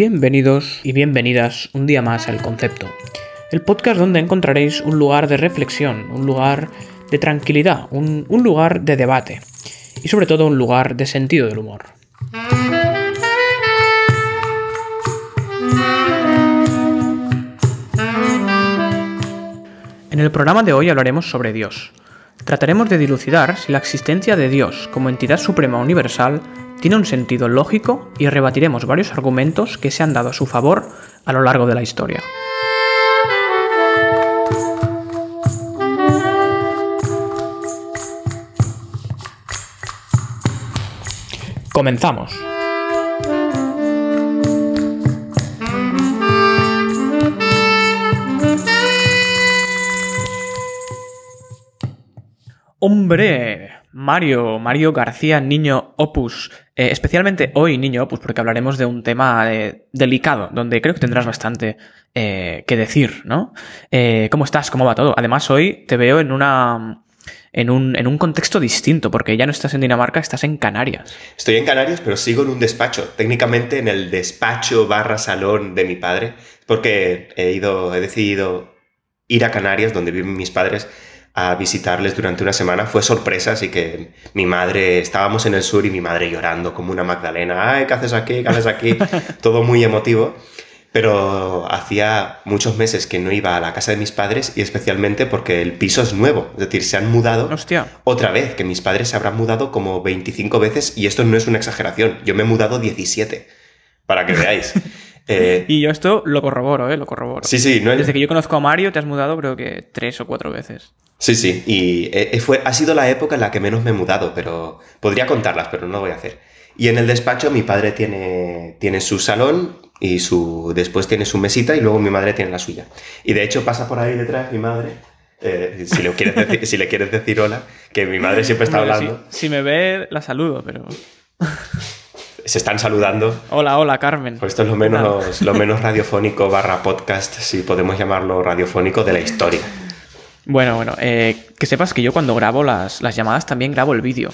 Bienvenidos y bienvenidas un día más al Concepto, el podcast donde encontraréis un lugar de reflexión, un lugar de tranquilidad, un, un lugar de debate y sobre todo un lugar de sentido del humor. En el programa de hoy hablaremos sobre Dios. Trataremos de dilucidar si la existencia de Dios como entidad suprema universal tiene un sentido lógico y rebatiremos varios argumentos que se han dado a su favor a lo largo de la historia. Comenzamos. Hombre, Mario, Mario García, niño Opus, eh, especialmente hoy niño Opus, porque hablaremos de un tema eh, delicado, donde creo que tendrás bastante eh, que decir, ¿no? ¿Cómo estás? ¿Cómo va todo? Además, hoy te veo en una... En un, en un contexto distinto, porque ya no estás en Dinamarca, estás en Canarias. Estoy en Canarias, pero sigo en un despacho, técnicamente en el despacho barra salón de mi padre, porque he ido, he decidido ir a Canarias, donde viven mis padres, a visitarles durante una semana. Fue sorpresa, así que mi madre, estábamos en el sur y mi madre llorando como una Magdalena. Ay, ¿qué haces aquí? ¿Qué haces aquí? Todo muy emotivo. Pero hacía muchos meses que no iba a la casa de mis padres y especialmente porque el piso es nuevo. Es decir, se han mudado Hostia. otra vez, que mis padres se habrán mudado como 25 veces y esto no es una exageración. Yo me he mudado 17, para que veáis. Eh, y yo esto lo corroboro, ¿eh? Lo corroboro. Sí, sí. No Desde que yo conozco a Mario te has mudado creo que tres o cuatro veces. Sí, sí, y eh, fue, ha sido la época en la que menos me he mudado, pero podría contarlas, pero no lo voy a hacer. Y en el despacho mi padre tiene, tiene su salón y su, después tiene su mesita y luego mi madre tiene la suya. Y de hecho pasa por ahí detrás mi madre, eh, si, le quieres decir, si le quieres decir hola, que mi madre siempre está hablando. Si, me ve, la saludo, pero... Se están saludando. Hola, hola, Carmen. Pues esto es lo menos, lo menos radiofónico barra podcast, si podemos llamarlo radiofónico, de la historia. Bueno, bueno, eh, que sepas que yo cuando grabo las, llamadas también grabo el vídeo.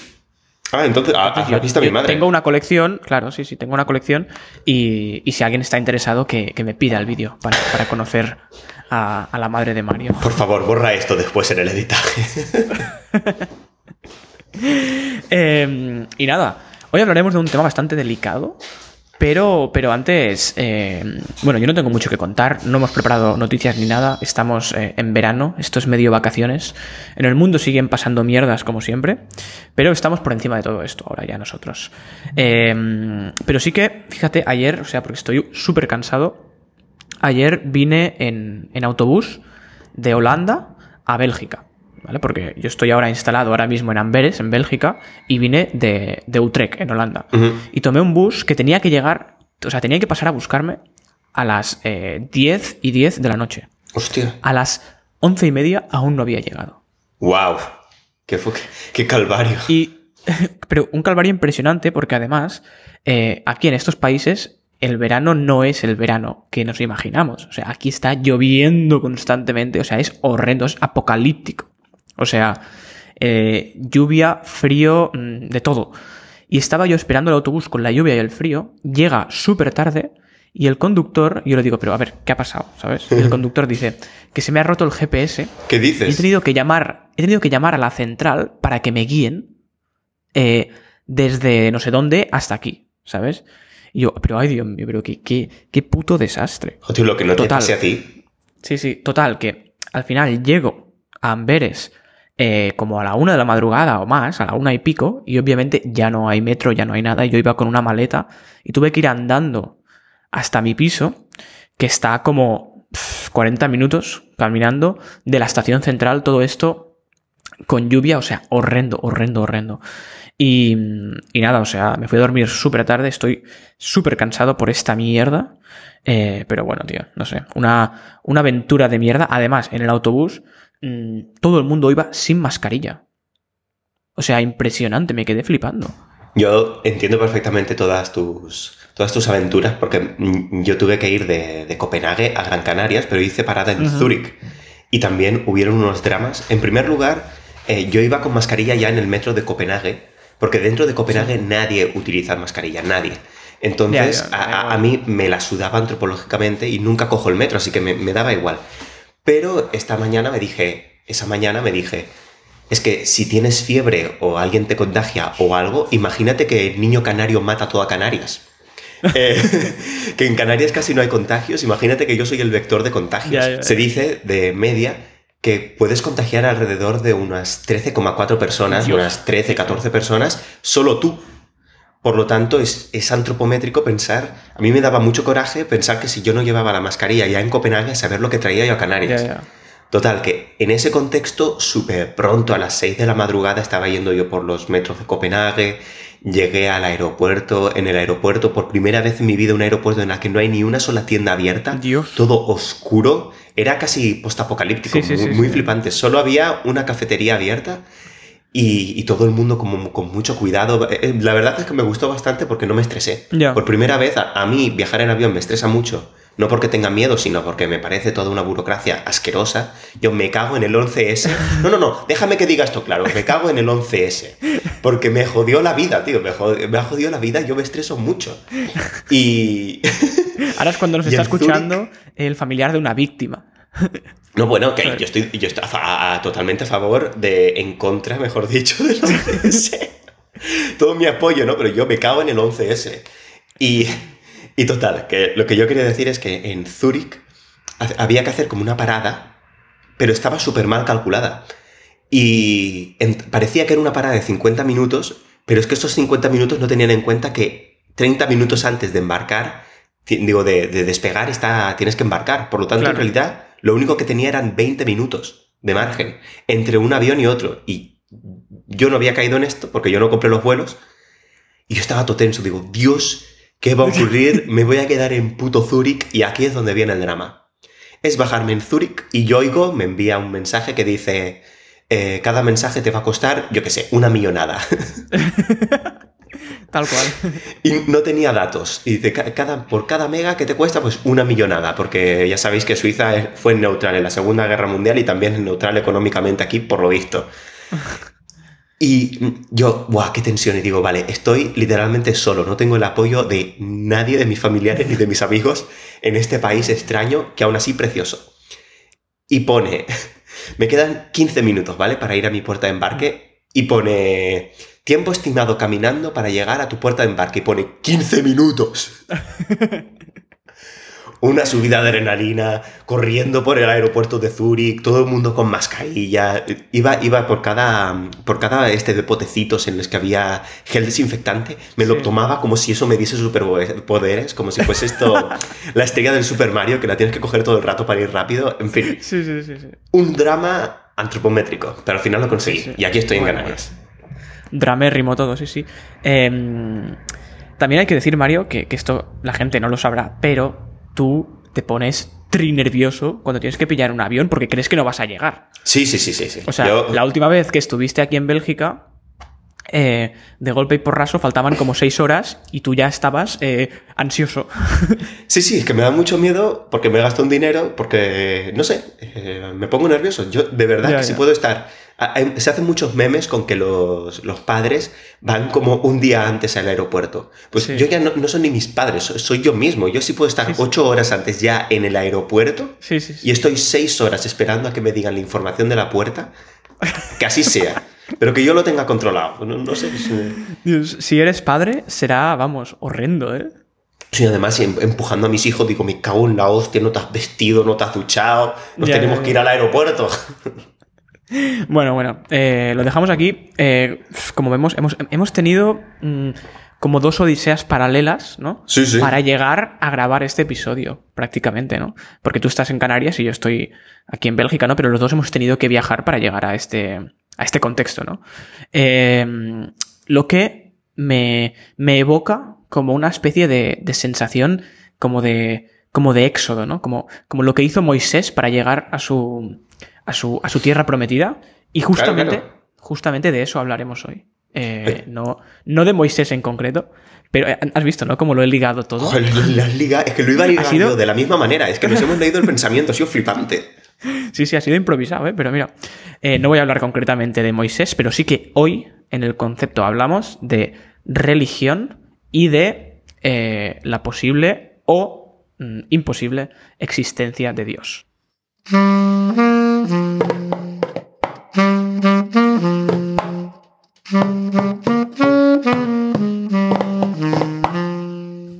Ah, entonces, ah, has visto a mi madre. Tengo una colección, claro, sí, sí, tengo una colección y, si alguien está interesado que, me pida el vídeo para, conocer a, la madre de Mario. Por favor, borra esto después en el editaje. Em, y nada, hoy hablaremos de un tema bastante delicado pero, pero antes, eh, bueno, yo no tengo mucho que contar, no hemos preparado noticias ni nada, estamos eh, en verano, esto es medio vacaciones, en el mundo siguen pasando mierdas como siempre, pero estamos por encima de todo esto ahora ya nosotros. Em, pero sí que, fíjate, ayer, o sea, porque estoy súper cansado, ayer vine en, en autobús de Holanda a Bélgica. ¿Vale? Porque yo estoy ahora instalado ahora mismo en Amberes, en Bélgica, y vine de, de Utrecht, en Holanda. Y tomé un bus que tenía que llegar, o sea, tenía que pasar a buscarme a las 10 eh, y 10 de la noche. Hostia. A las 11 y media aún no había llegado. ¡Wow! ¡Qué, qué calvario! Y, pero un calvario impresionante porque además, eh, aquí en estos países el verano no es el verano que nos imaginamos. O sea, aquí está lloviendo constantemente, o sea, es horrendo, es apocalíptico. O sea, eh, lluvia, frío, mm, de todo. Y estaba yo esperando el autobús con la lluvia y el frío, llega súper tarde y el conductor, yo le digo, pero a ver, ¿qué ha pasado? ¿Sabes? Y el conductor dice que se me ha roto el GPS. ¿Qué dices? Y he tenido que llamar, he tenido que llamar a la central para que me guíen eh, desde no sé dónde hasta aquí, ¿sabes? Y yo, pero ay Dios mío, pero qué, qué, puto desastre. O lo que no te pase a ti. Sí, sí, total, que al final llego a Amberes eh, como a la una de la madrugada o más, a la una y pico, y obviamente ya no hay metro, ya no hay nada, y yo iba con una maleta y tuve que ir andando hasta mi piso, que está como 40 minutos caminando de la estación central, todo esto con lluvia, o sea, horrendo, horrendo, horrendo. Y, y nada, o sea, me fui a dormir súper tarde, estoy súper cansado por esta mierda. Eh, pero bueno, tío, no sé, una, una aventura de mierda. Además, en el autobús Mm, todo el mundo iba sin mascarilla. O sea, impresionante, me quedé flipando. Yo entiendo perfectamente todas tus, todas tus aventuras, porque mm, yo tuve que ir de, Copenhague a Gran Canarias, pero hice parada en Zúrich. Y también hubieron unos dramas. En primer lugar, eh, yo iba con mascarilla ya en el metro de Copenhague, porque dentro de Copenhague nadie utiliza mascarilla, nadie. Entonces, Ya, ya, a, mí me la sudaba antropológicamente y nunca cojo el metro, así que me, me daba igual. Pero esta mañana me dije, esa mañana me dije, es que si tienes fiebre o alguien te contagia o algo, imagínate que el niño canario mata a toda Canarias. Eh, que en Canarias casi no hay contagios, imagínate que yo soy el vector de contagios. Ya, ya, ya. Se dice de media que puedes contagiar alrededor de unas 13,4 personas, Dios. unas 13, 14 personas, solo tú. Por lo tanto, es, es antropométrico pensar, a mí me daba mucho coraje pensar que si yo no llevaba la mascarilla ya en Copenhague, saber lo que traía yo a Canarias. Ya, ya. Total, que en ese contexto, súper pronto, a las 6 de la madrugada, estaba yendo yo por los metros de Copenhague, llegué al aeropuerto, en el aeropuerto, por primera vez en mi vida, un aeropuerto en el que no hay ni una sola tienda abierta, Dios. todo oscuro, era casi postapocalíptico, Sí, sí, muy, sí, muy flipante. Solo había una cafetería abierta y, y todo el mundo como, con mucho cuidado. Eh, La verdad es que me gustó bastante porque no me estresé. Ya. Por primera vez, a, a mí viajar en avión me estresa mucho. No porque tenga miedo, sino porque me parece toda una burocracia asquerosa. Yo me cago en el 11S. No, no, no, déjame que diga esto claro. Me cago en el 11S. Porque me jodió la vida, tío. Me, jod- me ha jodido la vida. Yo me estreso mucho. Y. Ahora es cuando nos está escuchando el familiar de una víctima. No, bueno, que yo estoy, yo estoy a fa- a- totalmente a favor de, en contra, mejor dicho, del 11S. Todo mi apoyo, ¿no? Pero yo me cago en el 11S. Y, y total, que lo que yo quería decir es que en Zúrich ha- había que hacer como una parada, pero estaba súper mal calculada. Y en- parecía que era una parada de 50 minutos, pero es que estos 50 minutos no tenían en cuenta que 30 minutos antes de embarcar, digo, de, de despegar, está, tienes que embarcar. Por lo tanto, Claro. en realidad, lo único que tenía eran 20 minutos de margen entre un avión y otro. Y yo no había caído en esto porque yo no compré los vuelos. Y yo estaba todo tenso. Digo, Dios, ¿qué va a ocurrir? Me voy a quedar en puto Zúrich y aquí es donde viene el drama. Es bajarme en Zúrich y Yoigo me envía un mensaje que dice, eh, cada mensaje te va a costar, yo qué sé, una millonada. Tal cual. y no tenía datos. Y dice, "Ca- cada, por cada mega que te cuesta, pues una millonada. Porque ya sabéis que Suiza fue neutral en la Segunda Guerra Mundial y también es neutral económicamente aquí, por lo visto. Y yo, ¡buah, qué tensión! Y digo, vale, estoy literalmente solo, no tengo el apoyo de nadie de mis familiares ni de mis amigos en este país extraño, que aún así precioso. Y pone, me quedan 15 minutos, ¿vale? Para ir a mi puerta de embarque. Y pone, tiempo estimado caminando para llegar a tu puerta de embarque. Y pone, 15 minutos. Una subida de adrenalina, corriendo por el aeropuerto de Zúrich, todo el mundo con mascarilla. Iba, iba por cada, por cada este de potecitos en los que había gel desinfectante. Me lo tomaba como si eso me diese superpoderes, como si fuese esto la estrella del Super Mario, que la tienes que coger todo el rato para ir rápido. En fin, Sí, sí, sí, sí. un drama antropométrico, pero al final lo conseguí. Sí, sí. Y aquí estoy en Bueno, Canarias. Dramérrimo todo, sí, sí. Em, también hay que decir, Mario, que, que esto la gente no lo sabrá, pero tú te pones tri nervioso cuando tienes que pillar un avión porque crees que no vas a llegar. Sí, sí, sí, sí. sí. O sea, Yo- la última vez que estuviste aquí en Bélgica, eh, de golpe y porrazo faltaban como seis horas y tú ya estabas eh, ansioso. Sí, sí, es que me da mucho miedo porque me gasto un dinero, porque, no sé, eh, me pongo nervioso. Yo, de verdad, Ya, que si ya. puedo estar... hay- Se hacen muchos memes con que los, los padres van como un día antes al aeropuerto. Pues Sí. yo ya no, no son ni mis padres, soy, soy yo mismo. Yo sí puedo estar Sí, sí. ocho horas antes ya en el aeropuerto Sí, sí, sí. y estoy seis horas esperando a que me digan la información de la puerta. Que así sea. Pero que yo lo tenga controlado. No, no sé. Dios, si eres padre, será, vamos, horrendo, ¿eh? Sí, además em- empujando a mis hijos, digo, me cago en la hostia, no te has vestido, no te has duchado, nos Ya, tenemos ya, que ir al aeropuerto. Bueno, bueno, eh, lo dejamos aquí. Eh, como vemos, hemos, hemos tenido mm, como dos odiseas paralelas, ¿no? Sí, sí. Para llegar a grabar este episodio, prácticamente, ¿no? Porque tú estás en Canarias y yo estoy aquí en Bélgica, ¿no? Pero los dos hemos tenido que viajar para llegar a este, a este contexto, ¿no? Eh, lo que me, me evoca como una especie de, de sensación como de, como de éxodo, ¿no? Como, como lo que hizo Moisés para llegar a su, a su, a su tierra prometida. Y justamente, claro. justamente de eso hablaremos hoy. Eh, no, no de Moisés en concreto, pero eh, has visto, ¿no? Como lo he ligado todo. Joder, las ligas, es que lo iba a ligar sido- yo de la misma manera, es que nos hemos leído el pensamiento, ha sido flipante. Sí, sí, ha sido improvisado, ¿eh? pero mira, eh, no voy a hablar concretamente de Moisés, pero sí que hoy en el concepto hablamos de religión y de eh, la posible o mm, imposible existencia de Dios.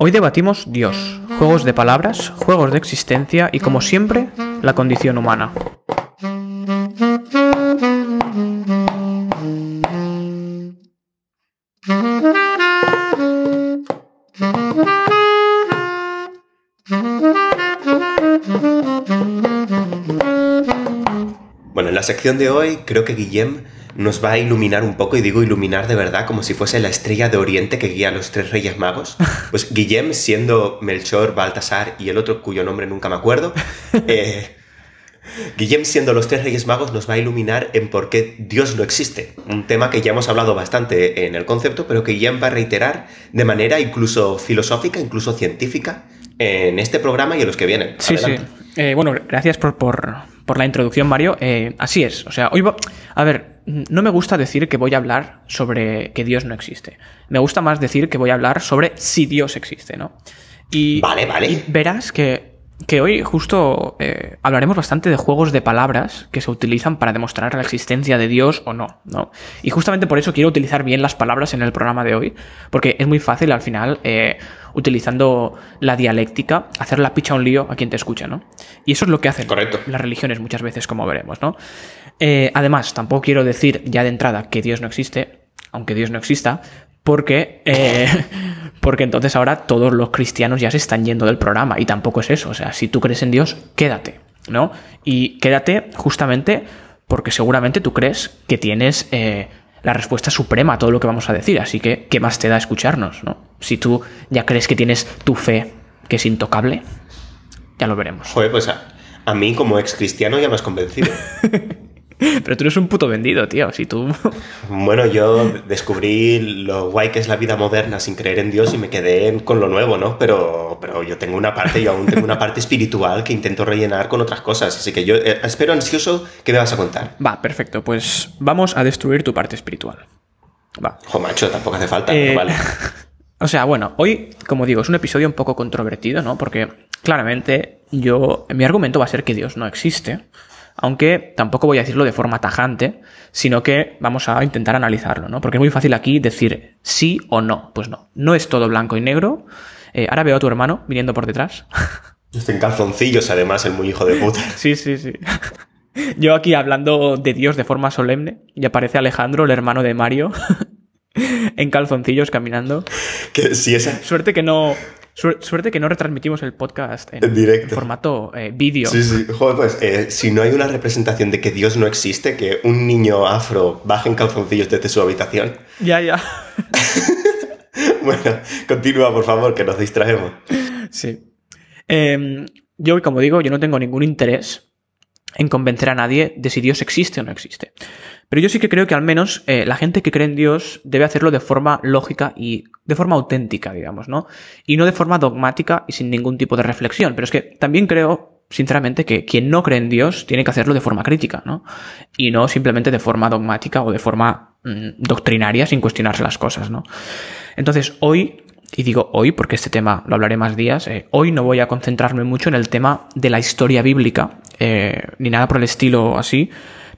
Hoy debatimos Dios, juegos de palabras, juegos de existencia y como siempre, la condición humana. Bueno, en la sección de hoy creo que Guillem nos va a iluminar un poco, y digo iluminar de verdad como si fuese la estrella de Oriente que guía a los tres reyes magos. Pues Guillem, siendo Melchor, Baltasar y el otro cuyo nombre nunca me acuerdo, eh, Guillem, siendo los tres reyes magos, nos va a iluminar en por qué Dios no existe. Un tema que ya hemos hablado bastante en el concepto, pero que Guillem va a reiterar de manera incluso filosófica, incluso científica, en este programa y en los que vienen. Sí, sí. Eh, bueno, gracias por, por, la introducción, Mario. Eh, así es. O sea, hoy. A ver, no me gusta decir que voy a hablar sobre que Dios no existe. Me gusta más decir que voy a hablar sobre si Dios existe, ¿no? Y, vale, vale. Y verás que que hoy justo eh, hablaremos bastante de juegos de palabras que se utilizan para demostrar la existencia de Dios o no, ¿no? Y justamente por eso quiero utilizar bien las palabras en el programa de hoy, porque es muy fácil al final, eh, utilizando la dialéctica, hacer la picha un lío a quien te escucha, ¿no? Y eso es lo que hacen las religiones muchas veces, como veremos, ¿no? Eh, además, tampoco quiero decir ya de entrada que Dios no existe, aunque Dios no exista, porque, eh, porque entonces ahora todos los cristianos ya se están yendo del programa y tampoco es eso. O sea, si tú crees en Dios, quédate, ¿no? Y quédate justamente porque seguramente tú crees que tienes eh, la respuesta suprema a todo lo que vamos a decir. Así que, ¿qué más te da escucharnos, no? Si tú ya crees que tienes tu fe, que es intocable, ya lo veremos. Joder, pues a, a mí como ex cristiano ya me has convencido. Pero tú eres un puto vendido, tío. Si tú. Bueno, yo descubrí lo guay que es la vida moderna sin creer en Dios y me quedé con lo nuevo, ¿no? Pero, pero yo tengo una parte, yo aún tengo una parte espiritual que intento rellenar con otras cosas. Así que yo eh, espero ansioso que me vas a contar. Va, perfecto. Pues vamos a destruir tu parte espiritual. Va. Jo, macho, tampoco hace falta, pero eh, vale. O sea, bueno, hoy, como digo, es un episodio un poco controvertido, ¿no? Porque claramente yo. Mi argumento va a ser que Dios no existe aunque tampoco voy a decirlo de forma tajante, sino que vamos a intentar analizarlo, ¿no? Porque es muy fácil aquí decir sí o no. Pues no, no es todo blanco y negro. Eh, ahora veo a tu hermano viniendo por detrás. Está en calzoncillos, además, el muy hijo de puta. sí, sí, sí. Yo aquí hablando de Dios de forma solemne y aparece Alejandro, el hermano de Mario, en calzoncillos caminando. Que si esa... Suerte que no, Suerte que no retransmitimos el podcast en, directo. formato eh, vídeo. Sí, sí. Joder, pues eh, si no hay una representación de que Dios no existe, que un niño afro baje en calzoncillos desde su habitación. Ya, ya. bueno, continúa, por favor, que nos distraemos. Sí. Em, yo, como digo, yo no tengo ningún interés en convencer a nadie de si Dios existe o no existe. Pero yo sí que creo que al menos eh, la gente que cree en Dios debe hacerlo de forma lógica y de forma auténtica, digamos, ¿no? Y no de forma dogmática y sin ningún tipo de reflexión. Pero es que también creo, sinceramente, que quien no cree en Dios tiene que hacerlo de forma crítica, ¿no? Y no simplemente de forma dogmática o de forma mm, doctrinaria sin cuestionarse las cosas, ¿no? Entonces, hoy y digo hoy porque este tema lo hablaré más días, eh, hoy no voy a concentrarme mucho en el tema de la historia bíblica, eh, ni nada por el estilo así,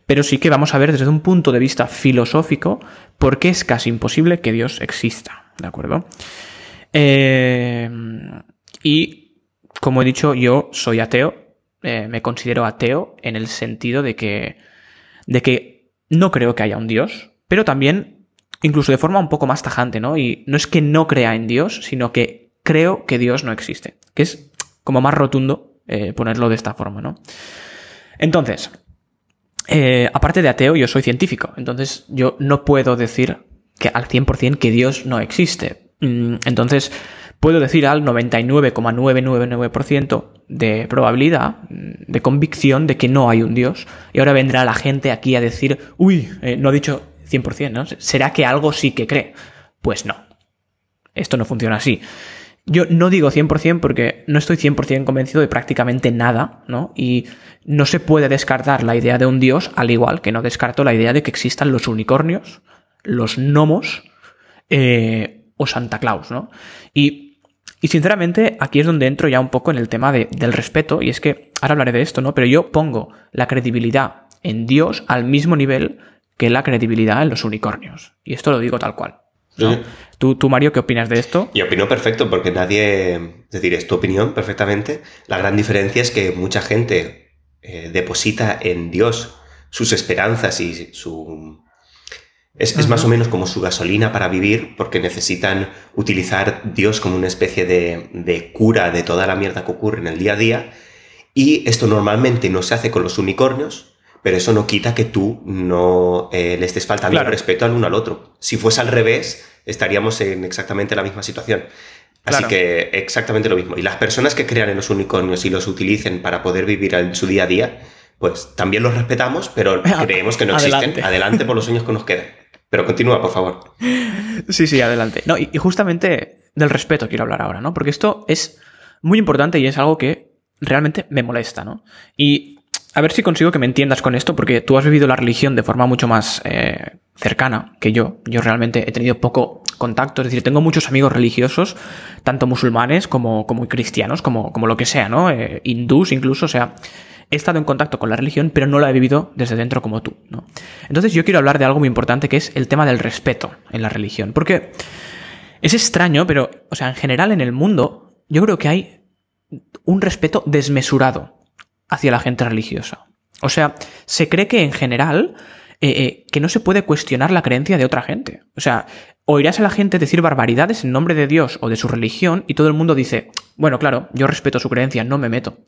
pero sí que vamos a ver desde un punto de vista filosófico por qué es casi imposible que Dios exista, ¿de acuerdo? Eh, y, como he dicho, yo soy ateo, eh, me considero ateo en el sentido de que, de que no creo que haya un Dios, pero también, incluso de forma un poco más tajante, ¿no? Y no es que no crea en Dios, sino que creo que Dios no existe, que es como más rotundo eh, ponerlo de esta forma, ¿no? Entonces, eh, aparte de ateo, yo soy científico, entonces yo no puedo decir que al 100% que Dios no existe. Mm, entonces, puedo decir al 99,999% de probabilidad, mm, de convicción de que no hay un Dios. Y ahora vendrá la gente aquí a decir, uy, eh, no ha dicho 100%, ¿no? ¿Será que algo sí que cree? Pues no. Esto no funciona así. Yo no digo 100% porque no estoy 100% convencido de prácticamente nada, ¿no? Y no se puede descartar la idea de un dios, al igual que no descarto la idea de que existan los unicornios, los gnomos eh, o Santa Claus, ¿no? Y Y sinceramente, aquí es donde entro ya un poco en el tema del respeto, y es que ahora hablaré de esto, ¿no? Pero yo pongo la credibilidad en Dios al mismo nivel que la credibilidad en los unicornios. Y esto lo digo tal cual. ¿Tú, tú, Mario, qué opinas de esto? Yo opino perfecto, porque nadie. Es decir, es tu opinión perfectamente. La gran diferencia es que mucha gente eh, deposita en Dios sus esperanzas y su. Es, más o menos como su gasolina para vivir, porque necesitan utilizar Dios como una especie de, de cura de toda la mierda que ocurre en el día a día. Y esto normalmente no se hace con los unicornios, pero eso no quita que tú no eh, le estés faltando el respeto al uno al otro. Si fuese al revés, estaríamos en exactamente la misma situación. Así que exactamente lo mismo. Y las personas que crean en los unicornios y los utilicen para poder vivir en su día a día, pues también los respetamos, pero creemos que no existen. Adelante, por los sueños que nos queden. Pero continúa, por favor. Sí, sí, adelante. No, y justamente del respeto quiero hablar ahora, ¿no? Porque esto es muy importante y es algo que realmente me molesta, ¿no? Y a ver si consigo que me entiendas con esto, porque tú has vivido la religión de forma mucho más eh, cercana que yo. Yo realmente he tenido poco contacto, es decir, tengo muchos amigos religiosos, tanto musulmanes como, como cristianos, como, como lo que sea, ¿no? Eh, hindús incluso, o sea, he estado en contacto con la religión, pero no la he vivido desde dentro como tú, ¿no? Entonces yo quiero hablar de algo muy importante que es el tema del respeto en la religión, porque es extraño, pero, o sea, en general en el mundo, yo creo que hay un respeto desmesurado hacia la gente religiosa. O sea, se cree que en general eh, eh, que no se puede cuestionar la creencia de otra gente. O sea, oirás a la gente decir barbaridades en nombre de Dios o de su religión y todo el mundo dice, bueno, claro, yo respeto su creencia, no me meto.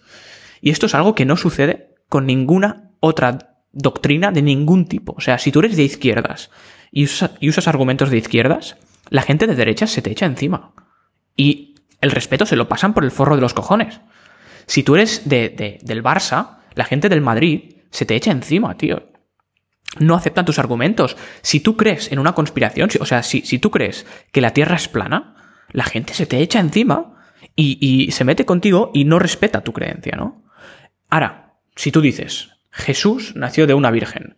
Y esto es algo que no sucede con ninguna otra doctrina de ningún tipo. O sea, si tú eres de izquierdas y usas, y usas argumentos de izquierdas, la gente de derechas se te echa encima. Y el respeto se lo pasan por el forro de los cojones. Si tú eres de, del Barça, la gente del Madrid se te echa encima, tío. No aceptan tus argumentos. Si tú crees en una conspiración, o sea, si, tú crees que la Tierra es plana, la gente se te echa encima y, y se mete contigo y no respeta tu creencia, ¿no? Ahora, si tú dices, Jesús nació de una virgen,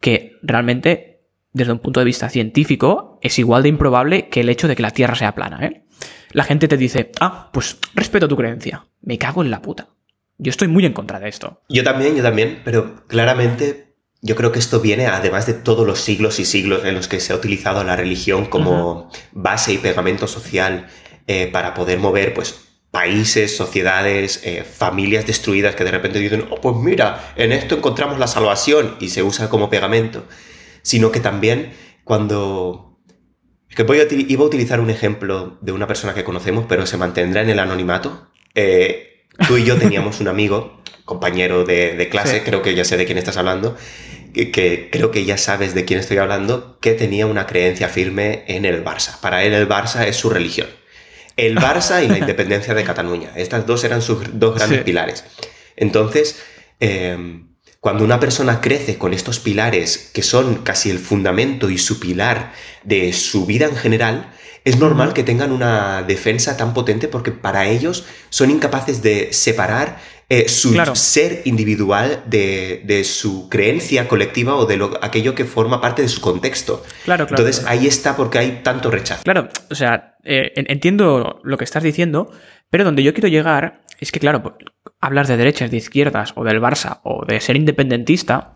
que realmente, desde un punto de vista científico, es igual de improbable que el hecho de que la Tierra sea plana, ¿eh? La gente te dice, ah, pues respeto tu creencia. Me cago en la puta. Yo estoy muy en contra de esto. Yo también, yo también, pero claramente yo creo que esto viene además de todos los siglos y siglos en los que se ha utilizado la religión como base y pegamento social eh, para poder mover, pues, países, sociedades, eh, familias destruidas que de repente dicen, oh, pues mira, en esto encontramos la salvación y se usa como pegamento, sino que también cuando que voy a, iba a utilizar un ejemplo de una persona que conocemos, pero se mantendrá en el anonimato. Eh, tú y yo teníamos un amigo, compañero de, clase, creo que ya sé de quién estás hablando, que, creo que ya sabes de quién estoy hablando, que tenía una creencia firme en el Barça. Para él el Barça es su religión. El Barça y la independencia de Cataluña. Estas dos eran sus dos grandes pilares. Entonces, eh, cuando una persona crece con estos pilares que son casi el fundamento y su pilar de su vida en general, es normal que tengan una defensa tan potente porque para ellos son incapaces de separar eh, su ser individual de, su creencia colectiva o de lo, aquello que forma parte de su contexto. Claro, claro. Entonces ahí está porque hay tanto rechazo. Claro, o sea, eh, entiendo lo que estás diciendo, pero donde yo quiero llegar es que, claro, hablas de derechas, de izquierdas, o del Barça, o de ser independentista,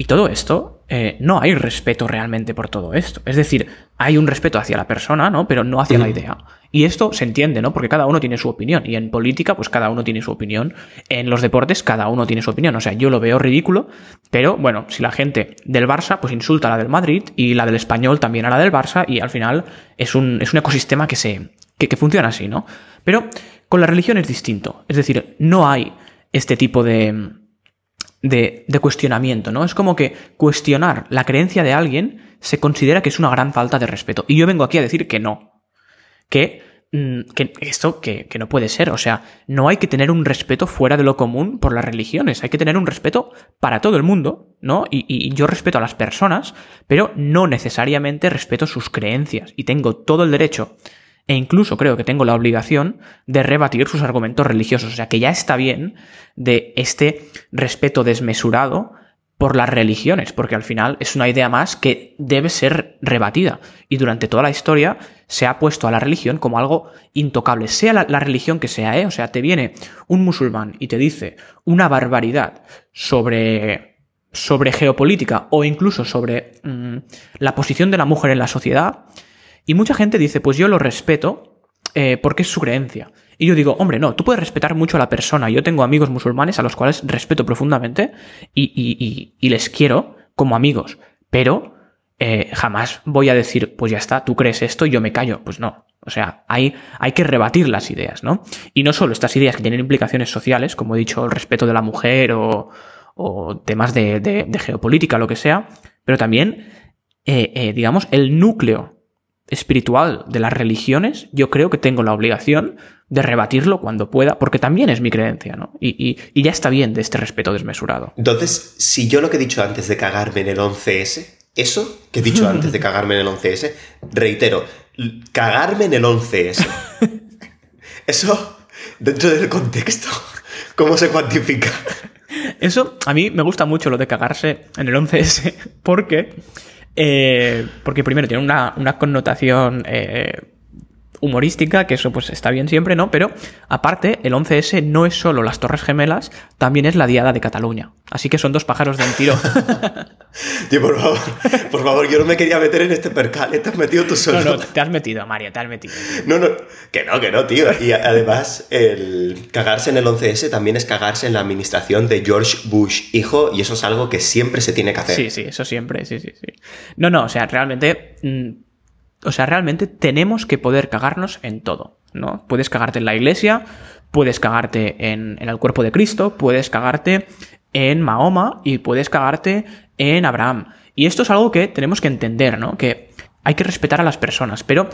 y todo esto, eh, no hay respeto realmente por todo esto. Es decir, hay un respeto hacia la persona, ¿no? Pero no hacia la idea. Y esto se entiende, ¿no? Porque cada uno tiene su opinión. Y en política, pues cada uno tiene su opinión. En los deportes, cada uno tiene su opinión. O sea, yo lo veo ridículo, pero bueno, si la gente del Barça, pues insulta a la del Madrid y la del español también a la del Barça, y al final es un, es un ecosistema que se. Que funciona así, ¿no? Pero con la religión es distinto. Es decir, no hay este tipo de, de, cuestionamiento, ¿no? Es como que cuestionar la creencia de alguien se considera que es una gran falta de respeto. Y yo vengo aquí a decir que no. Que, mm, que esto que, que, no puede ser. O sea, no hay que tener un respeto fuera de lo común por las religiones. Hay que tener un respeto para todo el mundo, ¿no? Y, y yo respeto a las personas, pero no necesariamente respeto sus creencias. Y tengo todo el derecho e incluso creo que tengo la obligación de rebatir sus argumentos religiosos. O sea, que ya está bien de este respeto desmesurado por las religiones, porque al final es una idea más que debe ser rebatida. Y durante toda la historia se ha puesto a la religión como algo intocable, sea la, religión que sea, ¿eh? O sea, te viene un musulmán y te dice una barbaridad sobre, sobre geopolítica o incluso sobre mm, la posición de la mujer en la sociedad, y mucha gente dice, pues yo lo respeto eh, porque es su creencia. Y yo digo, hombre, no, tú puedes respetar mucho a la persona. Yo tengo amigos musulmanes a los cuales respeto profundamente y, les quiero como amigos, pero eh, jamás voy a decir, pues ya está, tú crees esto y yo me callo. Pues no. O sea, hay, hay que rebatir las ideas, ¿no? Y no solo estas ideas que tienen implicaciones sociales, como he dicho, el respeto de la mujer o, temas de, geopolítica, lo que sea, pero también, eh, digamos, el núcleo espiritual de las religiones, yo creo que tengo la obligación de rebatirlo cuando pueda, porque también es mi creencia, ¿no? Y, ya está bien de este respeto desmesurado. Entonces, si yo lo que he dicho antes de cagarme en el 11S, eso que he dicho antes de cagarme en el 11S, reitero, cagarme en el 11S, eso, dentro del contexto, ¿cómo se cuantifica? Eso, a mí me gusta mucho lo de cagarse en el 11S, porque eh, porque primero tiene una, connotación eh, humorística, que eso pues está bien siempre, ¿no? Pero aparte, el 11S no es solo las Torres Gemelas, también es la Diada de Cataluña. Así que son dos pájaros de un tiro. Tío, por favor, por favor, yo no me quería meter en este percal, te has metido tú solo. No, no, te has metido, Mario, te has metido. No, no, que no, que no, tío. Y además, el cagarse en el 11S también es cagarse en la administración de George Bush, hijo, y eso es algo que siempre se tiene que hacer. Sí, sí, eso siempre, sí, sí, sí. No, no, o sea, realmente... Mm, o sea, realmente tenemos que poder cagarnos en todo, ¿no? Puedes cagarte en la iglesia, puedes cagarte en, el cuerpo de Cristo, puedes cagarte en Mahoma y puedes cagarte en Abraham. Y esto es algo que tenemos que entender, ¿no? Que hay que respetar a las personas, pero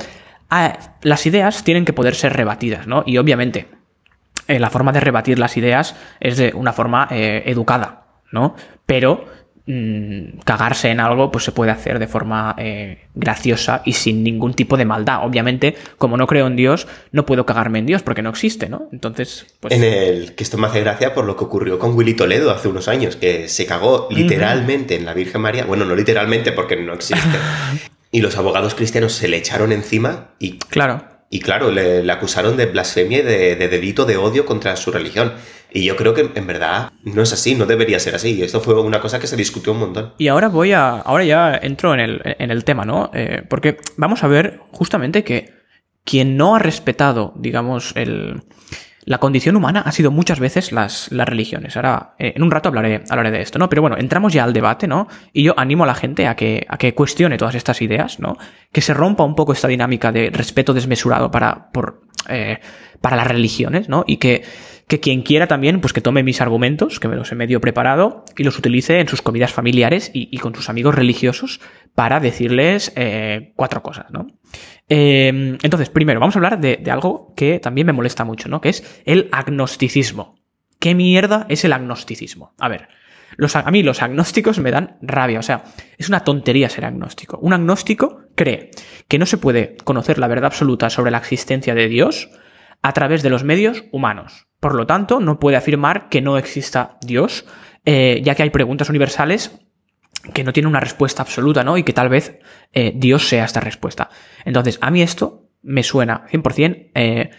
ah, las ideas tienen que poder ser rebatidas, ¿no? Y obviamente, eh, la forma de rebatir las ideas es de una forma eh, educada, ¿no? Pero Mm, cagarse en algo, pues se puede hacer de forma eh, graciosa y sin ningún tipo de maldad. Obviamente, como no creo en Dios, no puedo cagarme en Dios porque no existe, ¿no? Entonces, pues... En el que esto me hace gracia por lo que ocurrió con Willy Toledo hace unos años, que se cagó literalmente en la Virgen María. Bueno, no literalmente porque no existe. y los abogados cristianos se le echaron encima y... Claro. Y claro, le, acusaron de blasfemia y de, de delito de odio contra su religión. Y yo creo que en verdad no es así, no debería ser así. Esto fue una cosa que se discutió un montón. Y ahora voy a. Ahora ya entro en el, en el tema, ¿no? Eh, porque vamos a ver justamente que quien no ha respetado, digamos, el, la condición humana ha sido muchas veces las, las religiones. Ahora, eh, en un rato hablaré, hablaré de esto, ¿no? Pero bueno, entramos ya al debate, ¿no? Y yo animo a la gente a que, a que cuestione todas estas ideas, ¿no? Que se rompa un poco esta dinámica de respeto desmesurado para, por, eh, para las religiones, ¿no? Y que que quien quiera también, pues que tome mis argumentos, que me los he medio preparado, y los utilice en sus comidas familiares y, con sus amigos religiosos para decirles eh, cuatro cosas, ¿no? Em, entonces, primero, vamos a hablar de, algo que también me molesta mucho, ¿no? Que es el agnosticismo. ¿Qué mierda es el agnosticismo? A ver, a mí los agnósticos me dan rabia, o sea, es una tontería ser agnóstico. Un agnóstico cree que no se puede conocer la verdad absoluta sobre la existencia de Dios a través de los medios humanos. Por lo tanto, no puede afirmar que no exista Dios, eh, ya que hay preguntas universales que no tienen una respuesta absoluta, ¿no? Y que tal vez eh, Dios sea esta respuesta. Entonces, a mí esto me suena 100% eh,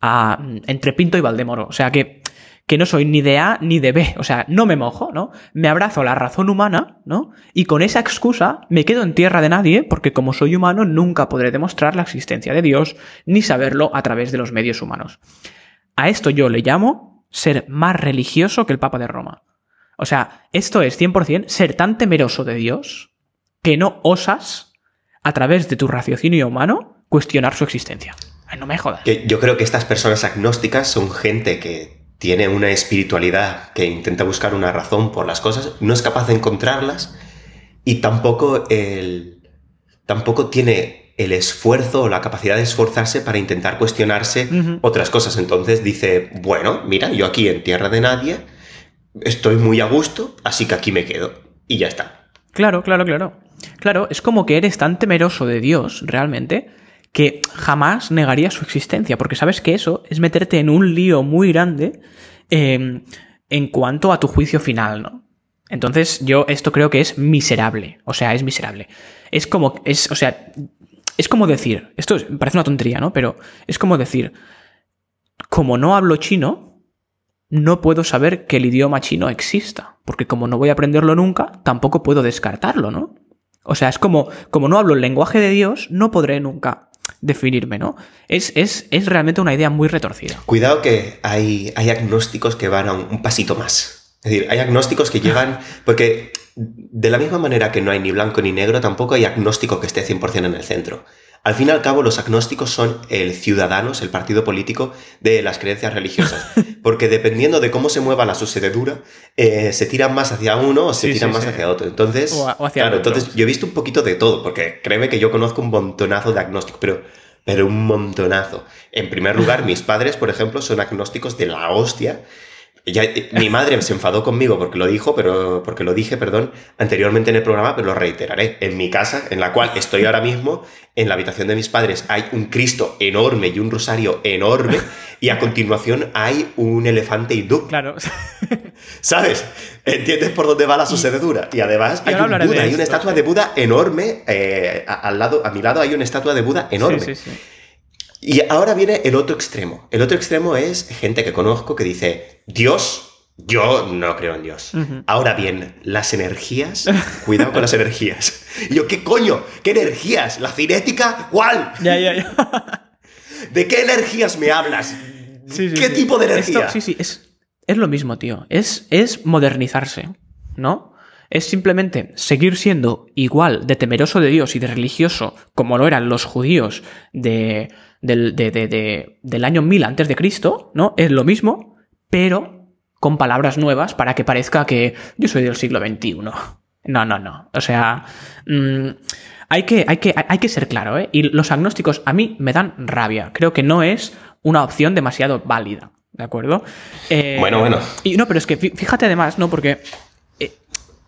a, entre Pinto y Valdemoro. O sea que que no soy ni de A ni de B, o sea, no me mojo, ¿no? Me abrazo a la razón humana, ¿no? Y con esa excusa me quedo en tierra de nadie porque como soy humano nunca podré demostrar la existencia de Dios ni saberlo a través de los medios humanos. A esto yo le llamo ser más religioso que el Papa de Roma. O sea, esto es 100% ser tan temeroso de Dios que no osas, a través de tu raciocinio humano, cuestionar su existencia. no me jodas. Yo creo que estas personas agnósticas son gente que tiene una espiritualidad que intenta buscar una razón por las cosas, no es capaz de encontrarlas y tampoco, el, tampoco tiene el esfuerzo o la capacidad de esforzarse para intentar cuestionarse otras cosas. Entonces dice, bueno, mira, yo aquí en tierra de nadie estoy muy a gusto, así que aquí me quedo. Y ya está. Claro, claro, claro. Claro, es como que eres tan temeroso de Dios, realmente, que jamás negaría su existencia, porque sabes que eso es meterte en un lío muy grande em, en cuanto a tu juicio final, ¿no? Entonces, yo esto creo que es miserable. O sea, es miserable. Es como, es, o sea, es como decir, esto es- parece una tontería, ¿no? Pero es como decir, como no hablo chino, no puedo saber que el idioma chino exista. Porque como no voy a aprenderlo nunca, tampoco puedo descartarlo, ¿no? O sea, es como, como no hablo el lenguaje de Dios, no podré nunca definirme, ¿no? Es, es, es realmente una idea muy retorcida. Cuidado que hay, hay agnósticos que van a un, un pasito más. Es decir, hay agnósticos que llevan... Porque de la misma manera que no hay ni blanco ni negro, tampoco hay agnóstico que esté 100% en el centro. Al fin y al cabo, los agnósticos son el ciudadanos, el partido político de las creencias religiosas. Porque dependiendo de cómo se mueva la sucededura, eh, se tiran más hacia uno o se Sí, tiran sí, más sí. hacia otro. Entonces, O a- o hacia claro, otro. entonces yo he visto un poquito de todo, porque créeme que yo conozco un montonazo de agnósticos, pero, pero un montonazo. En primer lugar, mis padres, por ejemplo, son agnósticos de la hostia. Ya, mi madre se enfadó conmigo porque lo dijo, pero porque lo dije, perdón, anteriormente en el programa, pero lo reiteraré. En mi casa, en la cual estoy ahora mismo, en la habitación de mis padres hay un Cristo enorme y un rosario enorme, y a continuación hay un elefante hindú. Claro. ¿Sabes? ¿Entiendes por dónde va la sucededura? Y además hay un Buda, hay una estatua sí. de Buda enorme eh, a- al lado, a mi lado hay una estatua de Buda enorme. Sí, sí, sí. Y ahora viene el otro extremo. El otro extremo es gente que conozco que dice, Dios, yo no creo en Dios. Ahora bien, las energías, cuidado con las energías. Y yo, ¿qué coño? ¿Qué energías? ¿La cinética? ¿Cuál? Ya, ya, ya. ¿De qué energías me hablas? Sí, sí, ¿Qué sí. tipo de energía? Esto- sí, sí, es, es lo mismo, tío. Es, es modernizarse, ¿no? Es simplemente seguir siendo igual de temeroso de Dios y de religioso como lo eran los judíos de, del, de- de- de- del año 1000 antes de Cristo, ¿no? Es lo mismo, pero con palabras nuevas para que parezca que yo soy del siglo XXI. No, no, no. O sea, mm, hay, que, hay, que, hay que ser claro, ¿eh? Y los agnósticos a mí me dan rabia. Creo que no es una opción demasiado válida, ¿de acuerdo? Eh, Bueno, bueno. Y no, pero es que fí- fíjate además, ¿no? Porque eh,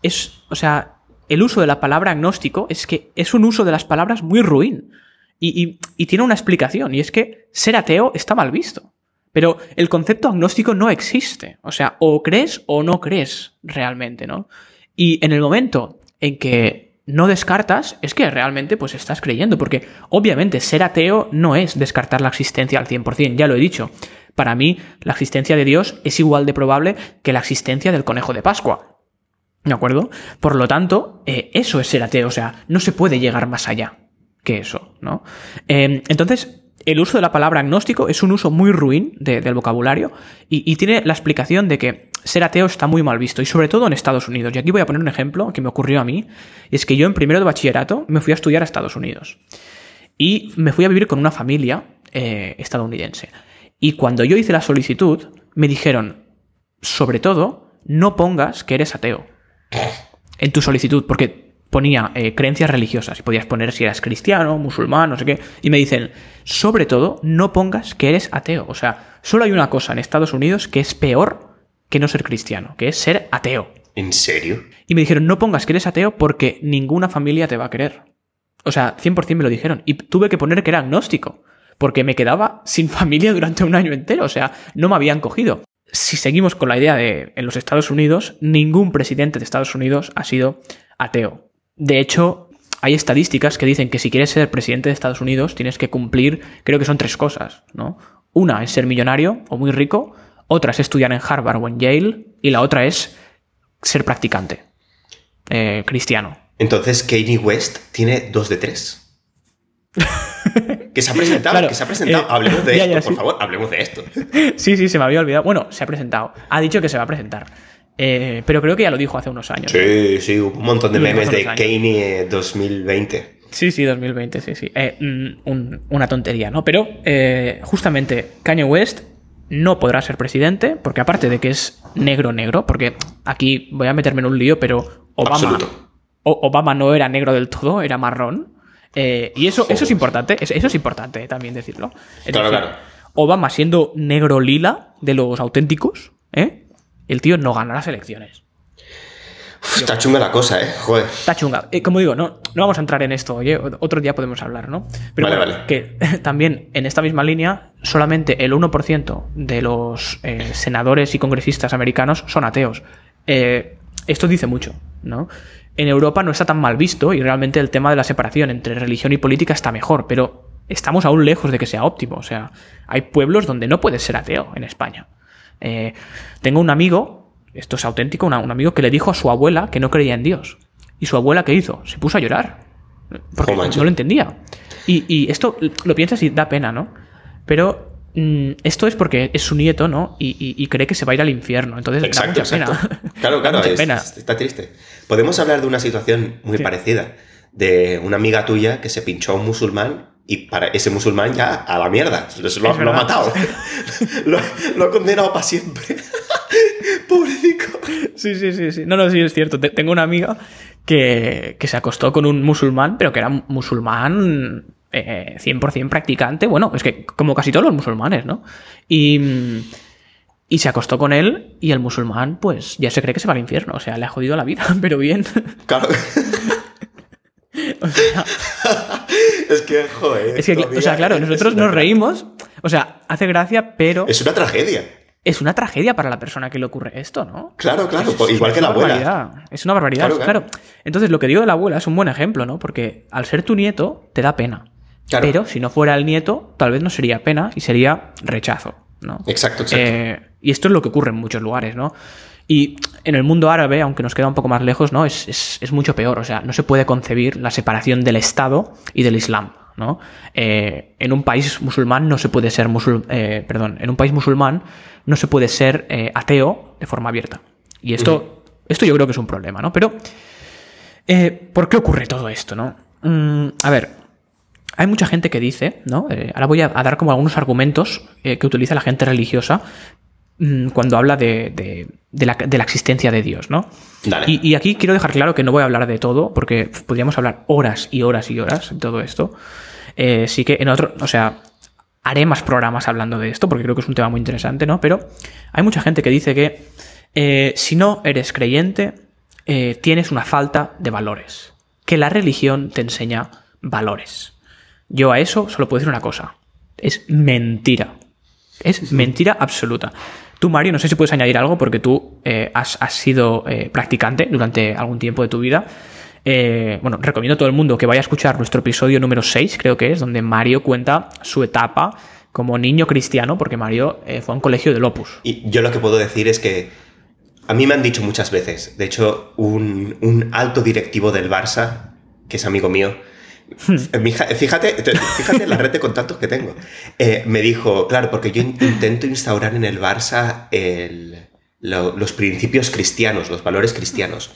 es, o sea, el uso de la palabra agnóstico es que es un uso de las palabras muy ruin. Y, tiene una explicación, y es que ser ateo está mal visto. Pero el concepto agnóstico no existe. O sea, o crees o no crees realmente, ¿no? Y en el momento en que no descartas, es que realmente pues estás creyendo, porque obviamente ser ateo no es descartar la existencia al 100%, ya lo he dicho. Para mí, la existencia de Dios es igual de probable que la existencia del conejo de Pascua. ¿De acuerdo? Por lo tanto, eh, eso es ser ateo, o sea, no se puede llegar más allá que eso, ¿no? Eh, entonces, el uso de la palabra agnóstico es un uso muy ruin de- del vocabulario y, tiene la explicación de que ser ateo está muy mal visto, y sobre todo en Estados Unidos. Y aquí voy a poner un ejemplo que me ocurrió a mí, es que yo en primero de bachillerato me fui a estudiar a Estados Unidos. Y me fui a vivir con una familia eh, estadounidense. Y cuando yo hice la solicitud, me dijeron, sobre todo, no pongas que eres ateo en tu solicitud, porque ponía eh, creencias religiosas y podías poner si eras cristiano, musulmán, no sé qué. Y me dicen, sobre todo, no pongas que eres ateo. O sea, solo hay una cosa en Estados Unidos que es peor que no ser cristiano, que es ser ateo. ¿En serio? Y me dijeron, no pongas que eres ateo porque ninguna familia te va a querer. O sea, 100% me lo dijeron. Y tuve que poner que era agnóstico, porque me quedaba sin familia durante un año entero. O sea, no me habían cogido. Si seguimos con la idea de en los Estados Unidos, ningún presidente de Estados Unidos ha sido ateo. De hecho, hay estadísticas que dicen que si quieres ser presidente de Estados Unidos tienes que cumplir, creo que son tres cosas, ¿no? Una es ser millonario o muy rico, otra es estudiar en Harvard o en Yale, y la otra es ser practicante, eh, cristiano. Entonces, Kanye West tiene dos de tres. que se ha presentado, Claro, que se ha presentado. eh, hablemos de ya, esto, ya, por sí. favor, hablemos de esto. Sí, sí, se me había olvidado. Bueno, se ha presentado. Ha dicho que se va a presentar. Eh, pero creo que ya lo dijo hace unos años. Sí, sí, hubo un montón de Lo memes de Kanye 2020. Sí, sí, 2020, sí, sí. Eh, mm, un- una tontería, ¿no? Pero eh, justamente Kanye West no podrá ser presidente, porque aparte de que es negro, negro, porque aquí voy a meterme en un lío, pero Obama, Obama no era negro del todo, era marrón. Eh, y eso, eso es importante, es- eso es importante también decirlo. Es Claro, claro. Obama siendo negro lila de los auténticos, ¿eh? El tío no gana las elecciones. Uf, está chunga la cosa, ¿eh? Joder. Está chunga. Eh, como digo, no, no vamos a entrar en esto, oye, otro día podemos hablar, ¿no? Pero Vale, bueno, vale. que también en esta misma línea, solamente el 1% de los eh, senadores y congresistas americanos son ateos. Eh, esto dice mucho, ¿no? En Europa no está tan mal visto y realmente el tema de la separación entre religión y política está mejor, pero estamos aún lejos de que sea óptimo. O sea, hay pueblos donde no puedes ser ateo en España. Eh, tengo un amigo, esto es auténtico, un amigo que le dijo a su abuela que no creía en Dios. ¿Y su abuela qué hizo? Se puso a llorar. Porque Oh, no lo entendía. Y, y esto lo piensas y da pena, ¿no? Pero mm, esto es porque es su nieto, ¿no? Y, y- y cree que se va a ir al infierno. Entonces Exacto, da mucha exacto. pena. Claro, claro, es- pena. está triste. Podemos hablar de una situación muy Sí. parecida, de una amiga tuya que se pinchó a un musulmán y para ese musulmán ya a la mierda, lo, lo- lo ha matado, lo, lo ha condenado para siempre. Pobrecito. Sí, sí, sí, sí. No, no, sí, es cierto. Te- Tengo una amiga que, que se acostó con un musulmán, pero que era musulmán eh, 100% practicante. Bueno, es que como casi todos los musulmanes, ¿no? Y, y se acostó con él y el musulmán, pues ya se cree que se va al infierno. O sea, le ha jodido la vida, pero bien. Claro. O sea, es que, joder. es que, o sea, claro, nosotros nos reímos. O sea, hace gracia, pero Es una tragedia. es una tragedia para la persona que le ocurre esto, ¿no? Claro, claro, Es- pues igual es que la abuela. barbaridad. Es una barbaridad, Claro, claro, claro. Entonces, lo que digo de la abuela es un buen ejemplo, ¿no? Porque al ser tu nieto, te da pena. Claro. Pero si no fuera el nieto, tal vez no sería pena y sería rechazo, ¿no? Exacto, exacto. Eh, y esto es lo que ocurre en muchos lugares, ¿no? Y en el mundo árabe, aunque nos queda un poco más lejos, ¿no? Es, es- es mucho peor. O sea, no se puede concebir la separación del Estado y del Islam, ¿no? Eh, en un país musulmán no se puede ser musul eh, perdón, en un país musulmán no se puede ser eh, ateo de forma abierta. Y esto, esto yo creo que es un problema, ¿no? Pero, ¿por qué ocurre todo esto, no? Mm, a ver, hay mucha gente que dice, ¿no? Ahora voy a, a dar como algunos argumentos que utiliza la gente religiosa cuando habla de, de- de la, de la existencia de Dios, ¿no? Y aquí quiero dejar claro que no voy a hablar de todo, porque podríamos hablar horas y horas y horas de todo esto. Eh, sí que en otro, o sea, haré más programas hablando de esto, porque creo que es un tema muy interesante, ¿no? Pero hay mucha gente que dice que eh, si no eres creyente, eh, tienes una falta de valores. Que la religión te enseña valores. Yo a eso solo puedo decir una cosa. Es mentira. Es mentira absoluta. Tú, Mario, no sé si puedes añadir algo porque tú eh, has, sido eh, practicante durante algún tiempo de tu vida. Eh, bueno, recomiendo a todo el mundo que vaya a escuchar nuestro episodio número 6, creo que es, donde Mario cuenta su etapa como niño cristiano, porque Mario fue a un colegio del Opus. Y yo lo que puedo decir es que a mí me han dicho muchas veces, de hecho, un, un alto directivo del Barça, que es amigo mío, fíjate, te- fíjate la red de contactos que tengo, eh, me dijo, claro, porque yo in- intento instaurar en el Barça el- lo- los principios cristianos, los valores cristianos.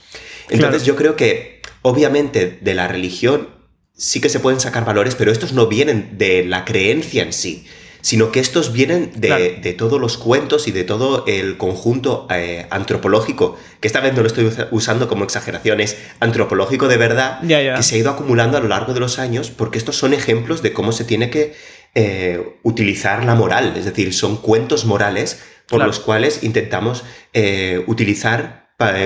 Entonces Claro. yo creo que, obviamente, de la religión sí que se pueden sacar valores, pero estos no vienen de la creencia en sí, sino que estos vienen de, Claro. de todos los cuentos y de todo el conjunto eh, antropológico, que esta vez no lo estoy usa- usando como exageración, es antropológico de verdad, que se ha ido acumulando a lo largo de los años, porque estos son ejemplos de cómo se tiene que eh, utilizar la moral, es decir, son cuentos morales por Claro. los cuales intentamos eh, utilizar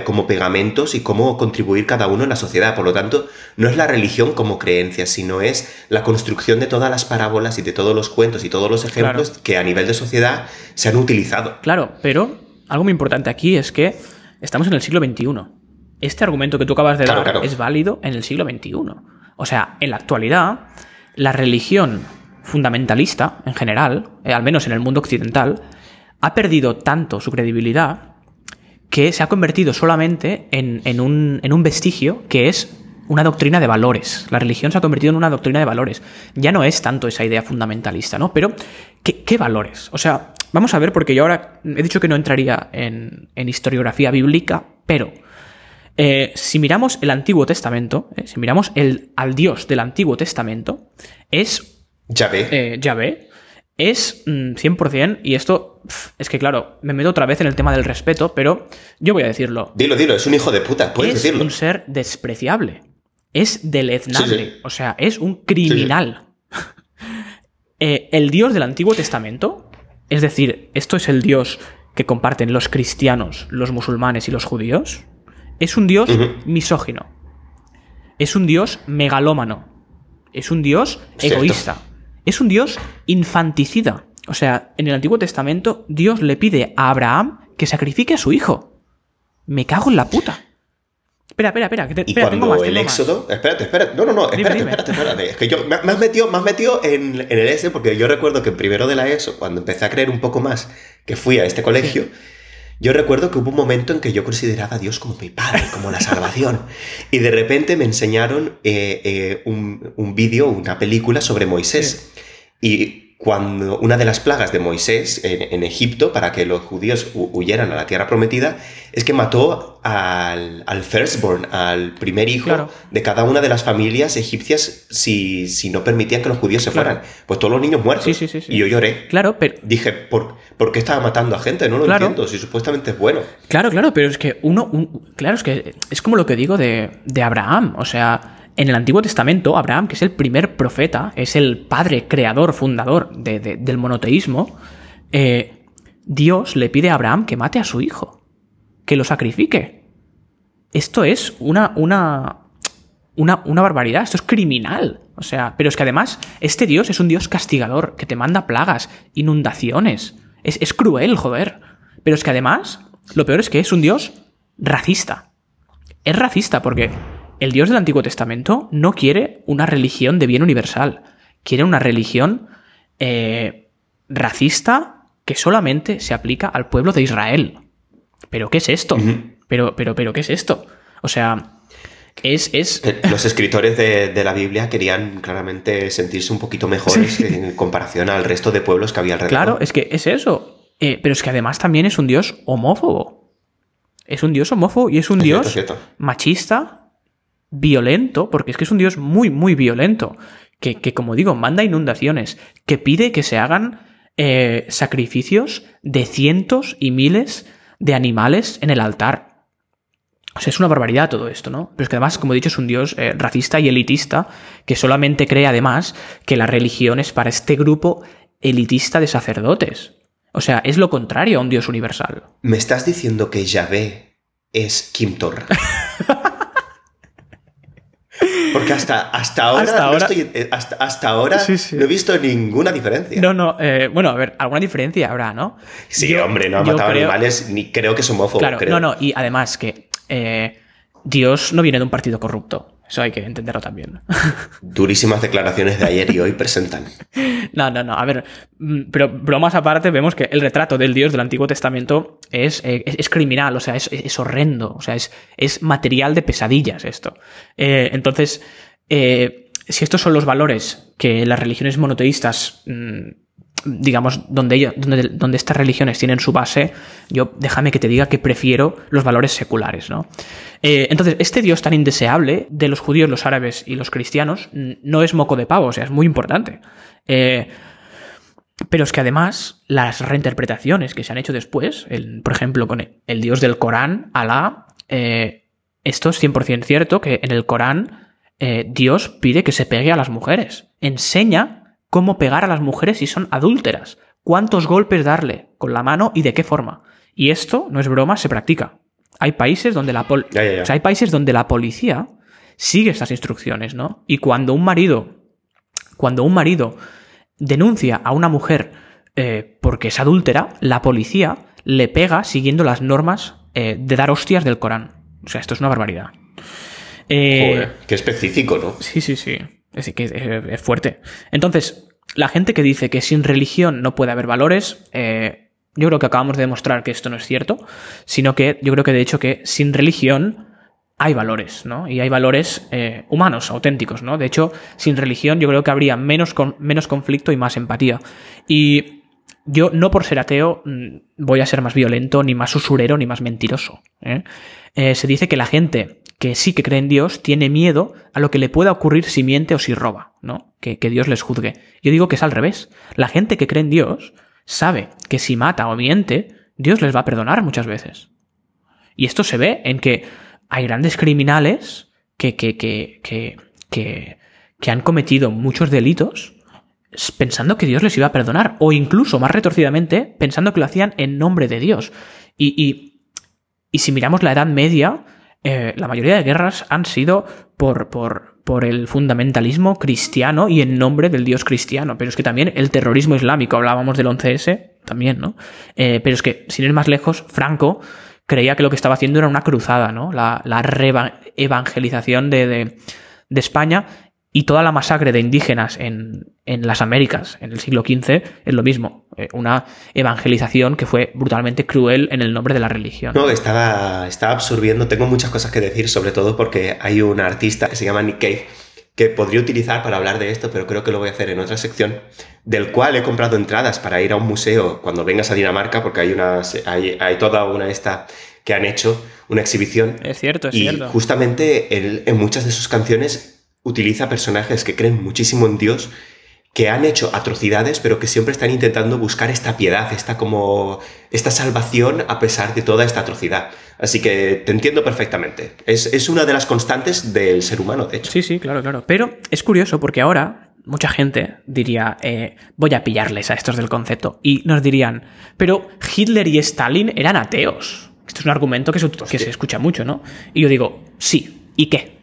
como pegamentos y cómo contribuir cada uno en la sociedad. Por lo tanto, no es la religión como creencia, sino es la construcción de todas las parábolas y de todos los cuentos y todos los ejemplos que a nivel de sociedad se han utilizado. Claro, pero algo muy importante aquí es que estamos en el siglo XXI. Este argumento que tú acabas de Claro, dar claro. es válido en el siglo XXI. O sea, en la actualidad, la religión fundamentalista, en general, eh, al menos en el mundo occidental, ha perdido tanto su credibilidad que se ha convertido solamente en, en un, en un vestigio que es una doctrina de valores. La religión se ha convertido en una doctrina de valores. Ya no es tanto esa idea fundamentalista, ¿no? Pero, ¿qué, qué valores? O sea, vamos a ver, porque yo ahora he dicho que no entraría en, en historiografía bíblica, pero eh, si miramos el Antiguo Testamento, eh, si miramos el, al Dios del Antiguo Testamento, es Ya ve. eh, Yahvé es mm, 100%, y esto es que, claro, me meto otra vez en el tema del respeto, pero yo voy a decirlo. Dilo, dilo, es un hijo de puta, puedes es decirlo. un ser despreciable. Es deleznable. Sí, sí. O sea, es un criminal. Eh, el Dios del Antiguo Testamento, es decir, esto es el Dios que comparten los cristianos, los musulmanes y los judíos, es un Dios misógino. Es un Dios megalómano. Es un Dios Cierto. egoísta. Es un Dios infanticida. O sea, en el Antiguo Testamento, Dios le pide a Abraham que sacrifique a su hijo. Me cago en la puta. Espera, espera, espera. Que te, Y espera, tengo cuando más, el tengo más. éxodo. Espérate, espérate. No, no, no, Dime, espérate, dime. espérate, espérate. Es que yo me, has metido, me has metido en, en el S porque yo recuerdo que primero de la ESO, cuando empecé a creer un poco más que fui a este colegio, yo recuerdo que hubo un momento en que yo consideraba a Dios como mi padre, como la salvación. y de repente me enseñaron eh, eh, un, un vídeo, una película sobre Moisés. Y cuando una de las plagas de Moisés en, en Egipto, para que los judíos hu- huyeran a la tierra prometida, es que mató al, al firstborn, al primer hijo Claro. de cada una de las familias egipcias si, si no permitían que los judíos se Claro. fueran. Pues todos los niños muertos. Sí, sí, sí, sí. Y yo lloré. Claro, pero, Dije, ¿por, ¿por qué estaba matando a gente? No lo Claro. entiendo, si supuestamente es bueno. Claro, claro, pero es que uno, un- claro, es que es como lo que digo de, de Abraham, o sea, en el Antiguo Testamento, Abraham, que es el primer profeta, es el padre, creador, fundador de- de- del monoteísmo, eh, Dios le pide a Abraham que mate a su hijo, que lo sacrifique. Esto es una, una, una, una barbaridad, esto es criminal. O sea, pero es que además, este Dios es un Dios castigador, que te manda plagas, inundaciones. Es, es cruel, joder. Pero es que además, lo peor es que es un Dios racista. Es racista porque el Dios del Antiguo Testamento no quiere una religión de bien universal. Quiere una religión eh, racista que solamente se aplica al pueblo de Israel. ¿Pero qué es esto? Pero, pero, pero, ¿qué es esto? O sea, es, es, Eh, Los escritores de, de la Biblia querían claramente sentirse un poquito mejores en comparación al resto de pueblos que había alrededor. Claro, es que es eso. Eh, pero es que además también es un dios homófobo. Es un dios homófobo y es un Es dios cierto. machista, violento, porque es que es un dios muy, muy violento. Que, que, como digo, manda inundaciones, que pide que se hagan eh, sacrificios de cientos y miles de animales en el altar. O sea, es una barbaridad todo esto, ¿no? Pero es que además, como he dicho, es un dios eh, racista y elitista que solamente cree además que la religión es para este grupo elitista de sacerdotes. O sea, es lo contrario a un dios universal. ¿Me estás diciendo que Yahvé es Kim Torra? Porque hasta, hasta ahora, Hasta no ahora- estoy- eh, hasta, hasta ahora Sí, sí. no he visto ninguna diferencia. No, no, eh, bueno, a ver, alguna diferencia habrá, ¿no? sí, Yo- hombre, no ha matado creo- animales, ni creo que es homófobo. Claro, creo. no, no, y además que eh, Dios no viene de un partido corrupto. Eso hay que entenderlo también. Durísimas declaraciones de ayer y hoy presentan. No, no, no. A ver, mm, pero bromas aparte, vemos que el retrato del Dios del Antiguo Testamento es, eh, es, es criminal, o sea, es, es horrendo, o sea, es, es material de pesadillas esto. Eh, entonces, eh, si estos son los valores que las religiones monoteístas, mm, digamos, donde, donde, donde estas religiones tienen su base, yo déjame que te diga que prefiero los valores seculares, ¿no? Eh, entonces, este Dios tan indeseable de los judíos, los árabes y los cristianos no es moco de pavo, o sea, es muy importante. Eh, pero es que además las reinterpretaciones que se han hecho después, por ejemplo, con el, dios del Corán, Alá, eh, esto es 100% cierto, que en el Corán Dios pide que se pegue a las mujeres. Enseña cómo pegar a las mujeres si son adúlteras, cuántos golpes darle con la mano y de qué forma. Y esto, no es broma, se practica. Hay países donde la, pol- Ya, ya, ya. o sea, hay países donde la policía sigue estas instrucciones, ¿no? Y cuando un marido, cuando un marido denuncia a una mujer eh, porque es adúltera, la policía le pega siguiendo las normas eh, de dar hostias del Corán. O sea, esto es una barbaridad. Eh, Joder, qué específico, ¿no? Sí, sí, sí. Es, que es, es fuerte. Entonces, la gente que dice que sin religión no puede haber valores, eh, yo creo que acabamos de demostrar que esto no es cierto, sino que yo creo que de hecho que sin religión hay valores, ¿no? Y hay valores eh, humanos, auténticos, ¿no? De hecho, sin religión yo creo que habría menos, con- menos conflicto y más empatía. Y yo, no por ser ateo, mm, voy a ser más violento, ni más usurero, ni más mentiroso. ¿eh? Eh, se dice que la gente que sí que cree en Dios tiene miedo a lo que le pueda ocurrir si miente o si roba, ¿no? Que, que Dios les juzgue. Yo digo que es al revés. La gente que cree en Dios sabe que si mata o miente, Dios les va a perdonar muchas veces. Y esto se ve en que hay grandes criminales que, que, que, que, han cometido muchos delitos pensando que Dios les iba a perdonar, o incluso más retorcidamente, pensando que lo hacían en nombre de Dios. Y, y, y si miramos la Edad Media, eh, la mayoría de guerras han sido por, el fundamentalismo cristiano y en nombre del Dios cristiano. Pero es que también el terrorismo islámico, hablábamos del 11S, también, ¿no? Eh, pero es que, sin ir más lejos, Franco, creía que lo que estaba haciendo era una cruzada, ¿no? La, la evangelización de España y toda la masacre de indígenas en, en, las Américas en el siglo XV es lo mismo. Eh, una evangelización que fue brutalmente cruel en el nombre de la religión. No, estaba, estaba absorbiendo. Tengo muchas cosas que decir, sobre todo porque hay un artista que se llama Nick Cave que podría utilizar para hablar de esto, pero creo que lo voy a hacer en otra sección, del cual he comprado entradas para ir a un museo cuando vengas a Dinamarca, porque hay, una, hay, hay toda una esta que han hecho, una exhibición. Es cierto, es y cierto. justamente él, en muchas de sus canciones utiliza personajes que creen muchísimo en Dios, que han hecho atrocidades, pero que siempre están intentando buscar esta piedad, esta como esta salvación a pesar de toda esta atrocidad. Así que te entiendo perfectamente. Es, es, una de las constantes del ser humano, de hecho. Sí, sí, claro, claro. Pero es curioso porque ahora mucha gente diría, eh, voy a pillarles a estos del concepto. Y nos dirían, pero Hitler y Stalin eran ateos. Esto es un argumento que se, que se escucha mucho, ¿no? Y yo digo, sí, ¿y qué?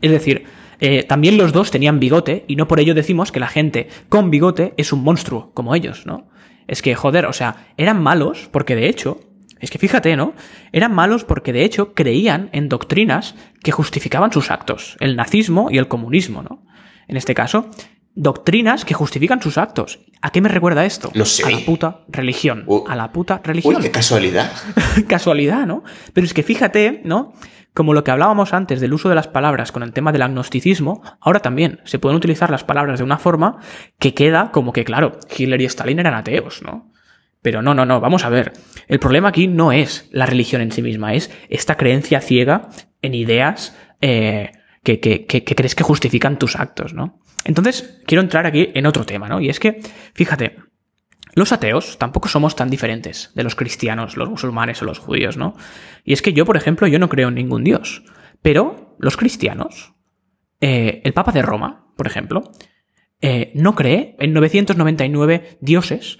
Es decir, eh, también los dos tenían bigote y no por ello decimos que la gente con bigote es un monstruo, como ellos, ¿no? Es que, joder, o sea, eran malos porque de hecho, es que fíjate, ¿no? Eran malos porque de hecho creían en doctrinas que justificaban sus actos, el nazismo y el comunismo, ¿no? En este caso, doctrinas que justifican sus actos. ¿A qué me recuerda esto? No sé. A la puta religión. Uh, a la puta religión. Uy, qué casualidad. casualidad, ¿no? Pero es que fíjate, ¿no? Como lo que hablábamos antes del uso de las palabras con el tema del agnosticismo, ahora también se pueden utilizar las palabras de una forma que queda como que, claro, Hitler y Stalin eran ateos, ¿no? Pero no, no, no, vamos a ver. El problema aquí no es la religión en sí misma, es esta creencia ciega en ideas eh, que, crees que justifican tus actos, ¿no? Entonces, quiero entrar aquí en otro tema, ¿no? Y es que, fíjate, los ateos tampoco somos tan diferentes de los cristianos, los musulmanes o los judíos, ¿no? Y es que yo, por ejemplo, yo no creo en ningún dios. Pero los cristianos, eh, el Papa de Roma, por ejemplo, eh, no cree en 999 dioses,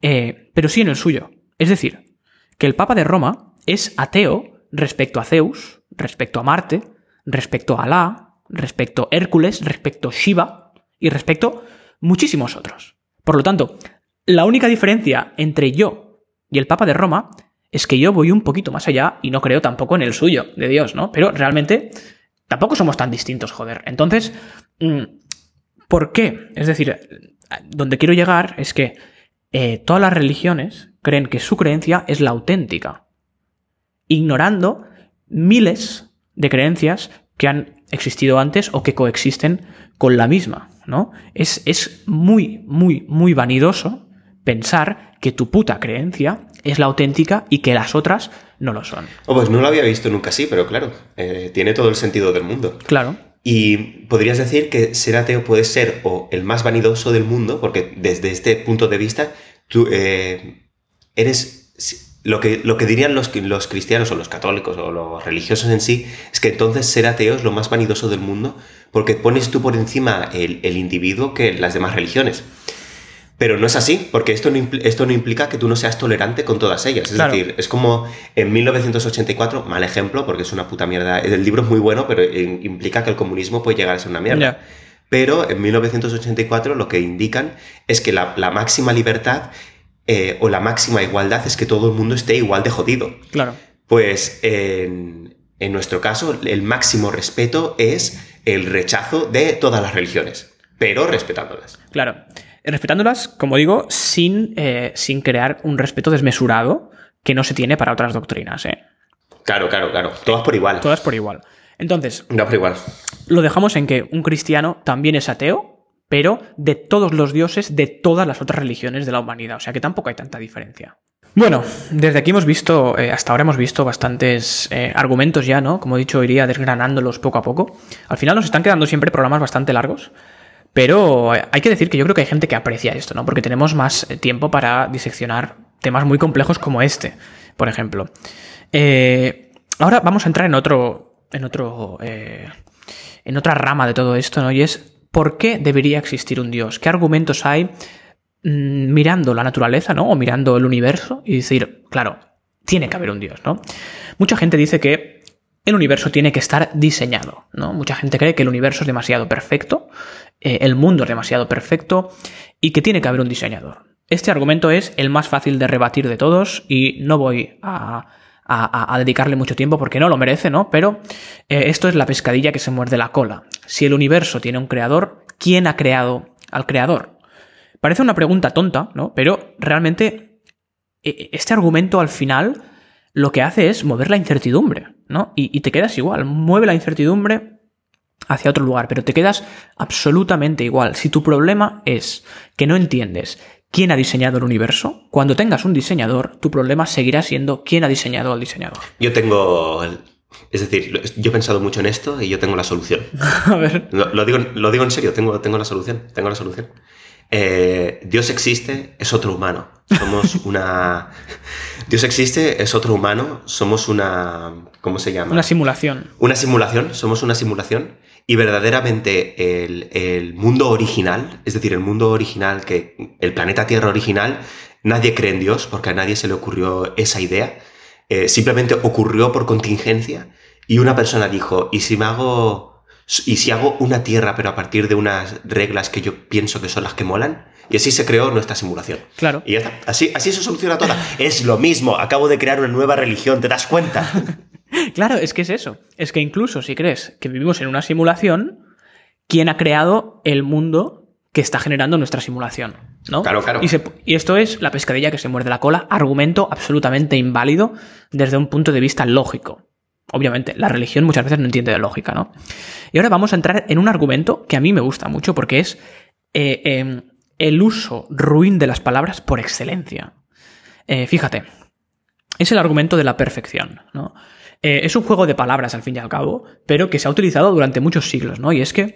eh, pero sí en el suyo. Es decir, que el Papa de Roma es ateo respecto a Zeus, respecto a Marte, respecto a Alá, respecto a Hércules, respecto a Shiva y respecto muchísimos otros. Por lo tanto, la única diferencia entre yo y el Papa de Roma es que yo voy un poquito más allá y no creo tampoco en el suyo, de Dios, ¿no? Pero realmente tampoco somos tan distintos, joder. Entonces, mm, ¿por qué? Es decir, donde quiero llegar es que eh, todas las religiones creen que su creencia es la auténtica, ignorando miles de creencias que han existido antes o que coexisten con la misma, ¿no? Es, es muy, muy, muy vanidoso pensar que tu puta creencia es la auténtica y que las otras no lo son. Oh, pues no lo había visto nunca así, pero claro, eh, tiene todo el sentido del mundo. Claro. Y podrías decir que ser ateo puede ser o el más vanidoso del mundo, porque desde este punto de vista tú eh, eres... Lo que, lo que dirían los, los cristianos o los católicos o los religiosos en sí es que entonces ser ateo es lo más vanidoso del mundo porque pones tú por encima el, el individuo que las demás religiones. Pero no es así, porque esto no, esto no implica que tú no seas tolerante con todas ellas. Es Claro. decir, es como en 1984, mal ejemplo, porque es una puta mierda. El libro es muy bueno, pero implica que el comunismo puede llegar a ser una mierda. Pero en 1984 lo que indican es que la, la máxima libertad eh, o la máxima igualdad es que todo el mundo esté igual de jodido. Claro. Pues en, en nuestro caso, el máximo respeto es el rechazo de todas las religiones, pero respetándolas. Claro. Respetándolas, como digo, sin, eh, sin crear un respeto desmesurado que no se tiene para otras doctrinas, ¿eh? Claro, claro, claro. Todas por igual. Todas por igual. Entonces, No por igual. lo dejamos en que un cristiano también es ateo, pero de todos los dioses de todas las otras religiones de la humanidad. O sea que tampoco hay tanta diferencia. Bueno, desde aquí hemos visto, eh, hasta ahora hemos visto bastantes eh, argumentos ya, ¿no? Como he dicho, iría desgranándolos poco a poco. Al final nos están quedando siempre programas bastante largos, pero hay que decir que yo creo que hay gente que aprecia esto, ¿no? Porque tenemos más eh, tiempo para diseccionar temas muy complejos como este, por ejemplo. Eh, ahora vamos a entrar en otro, en otro, eh, en otra rama de todo esto, ¿no? Y es ¿por qué debería existir un Dios? ¿Qué argumentos hay mm, mirando la naturaleza, ¿no? O mirando el universo y decir, claro, tiene que haber un Dios, ¿no? Mucha gente dice que el universo tiene que estar diseñado, ¿no? Mucha gente cree que el universo es demasiado perfecto, eh, el mundo es demasiado perfecto y que tiene que haber un diseñador. Este argumento es el más fácil de rebatir de todos y no voy a, dedicarle mucho tiempo porque no lo merece, ¿no? Pero eh, esto es la pescadilla que se muerde la cola. Si el universo tiene un creador, ¿quién ha creado al creador? Parece una pregunta tonta, ¿no? Pero realmente e, e, este argumento al final lo que hace es mover la incertidumbre, ¿no? Y te quedas igual, mueve la incertidumbre hacia otro lugar, pero te quedas absolutamente igual. Si tu problema es que no entiendes quién ha diseñado el universo, cuando tengas un diseñador, tu problema seguirá siendo quién ha diseñado al diseñador. Yo tengo... Es decir, yo he pensado mucho en esto y yo tengo la solución. A ver. Lo, digo, lo digo en serio, tengo, tengo la solución. Tengo la solución. Eh, Dios existe, es otro humano. Somos una. Dios existe, es otro humano. Somos una. ¿Cómo se llama? Una simulación. Una simulación. Somos una simulación. Y verdaderamente el, mundo original, es decir, el mundo original, que el planeta Tierra original, nadie cree en Dios porque a nadie se le ocurrió esa idea. Eh, simplemente ocurrió por contingencia y una persona dijo, ¿y si me hago... ¿Y si hago una tierra pero a partir de unas reglas que yo pienso que son las que molan? Y así se creó nuestra simulación. Claro. Y ya está. Así, así se soluciona toda. es lo mismo. Acabo de crear una nueva religión, ¿te das cuenta? Claro, es que es eso. Es que incluso si crees que vivimos en una simulación, ¿quién ha creado el mundo que está generando nuestra simulación? ¿no? Claro, claro. Y, esto es la pescadilla que se muerde la cola, argumento absolutamente inválido desde un punto de vista lógico. Obviamente, la religión muchas veces no entiende de lógica, ¿no? Y ahora vamos a entrar en un argumento que a mí me gusta mucho porque es eh, em, el uso ruin de las palabras por excelencia. Eh, fíjate, es el argumento de la perfección, ¿no? Eh, es un juego de palabras, al fin y al cabo, pero que se ha utilizado durante muchos siglos, ¿no? Y es que,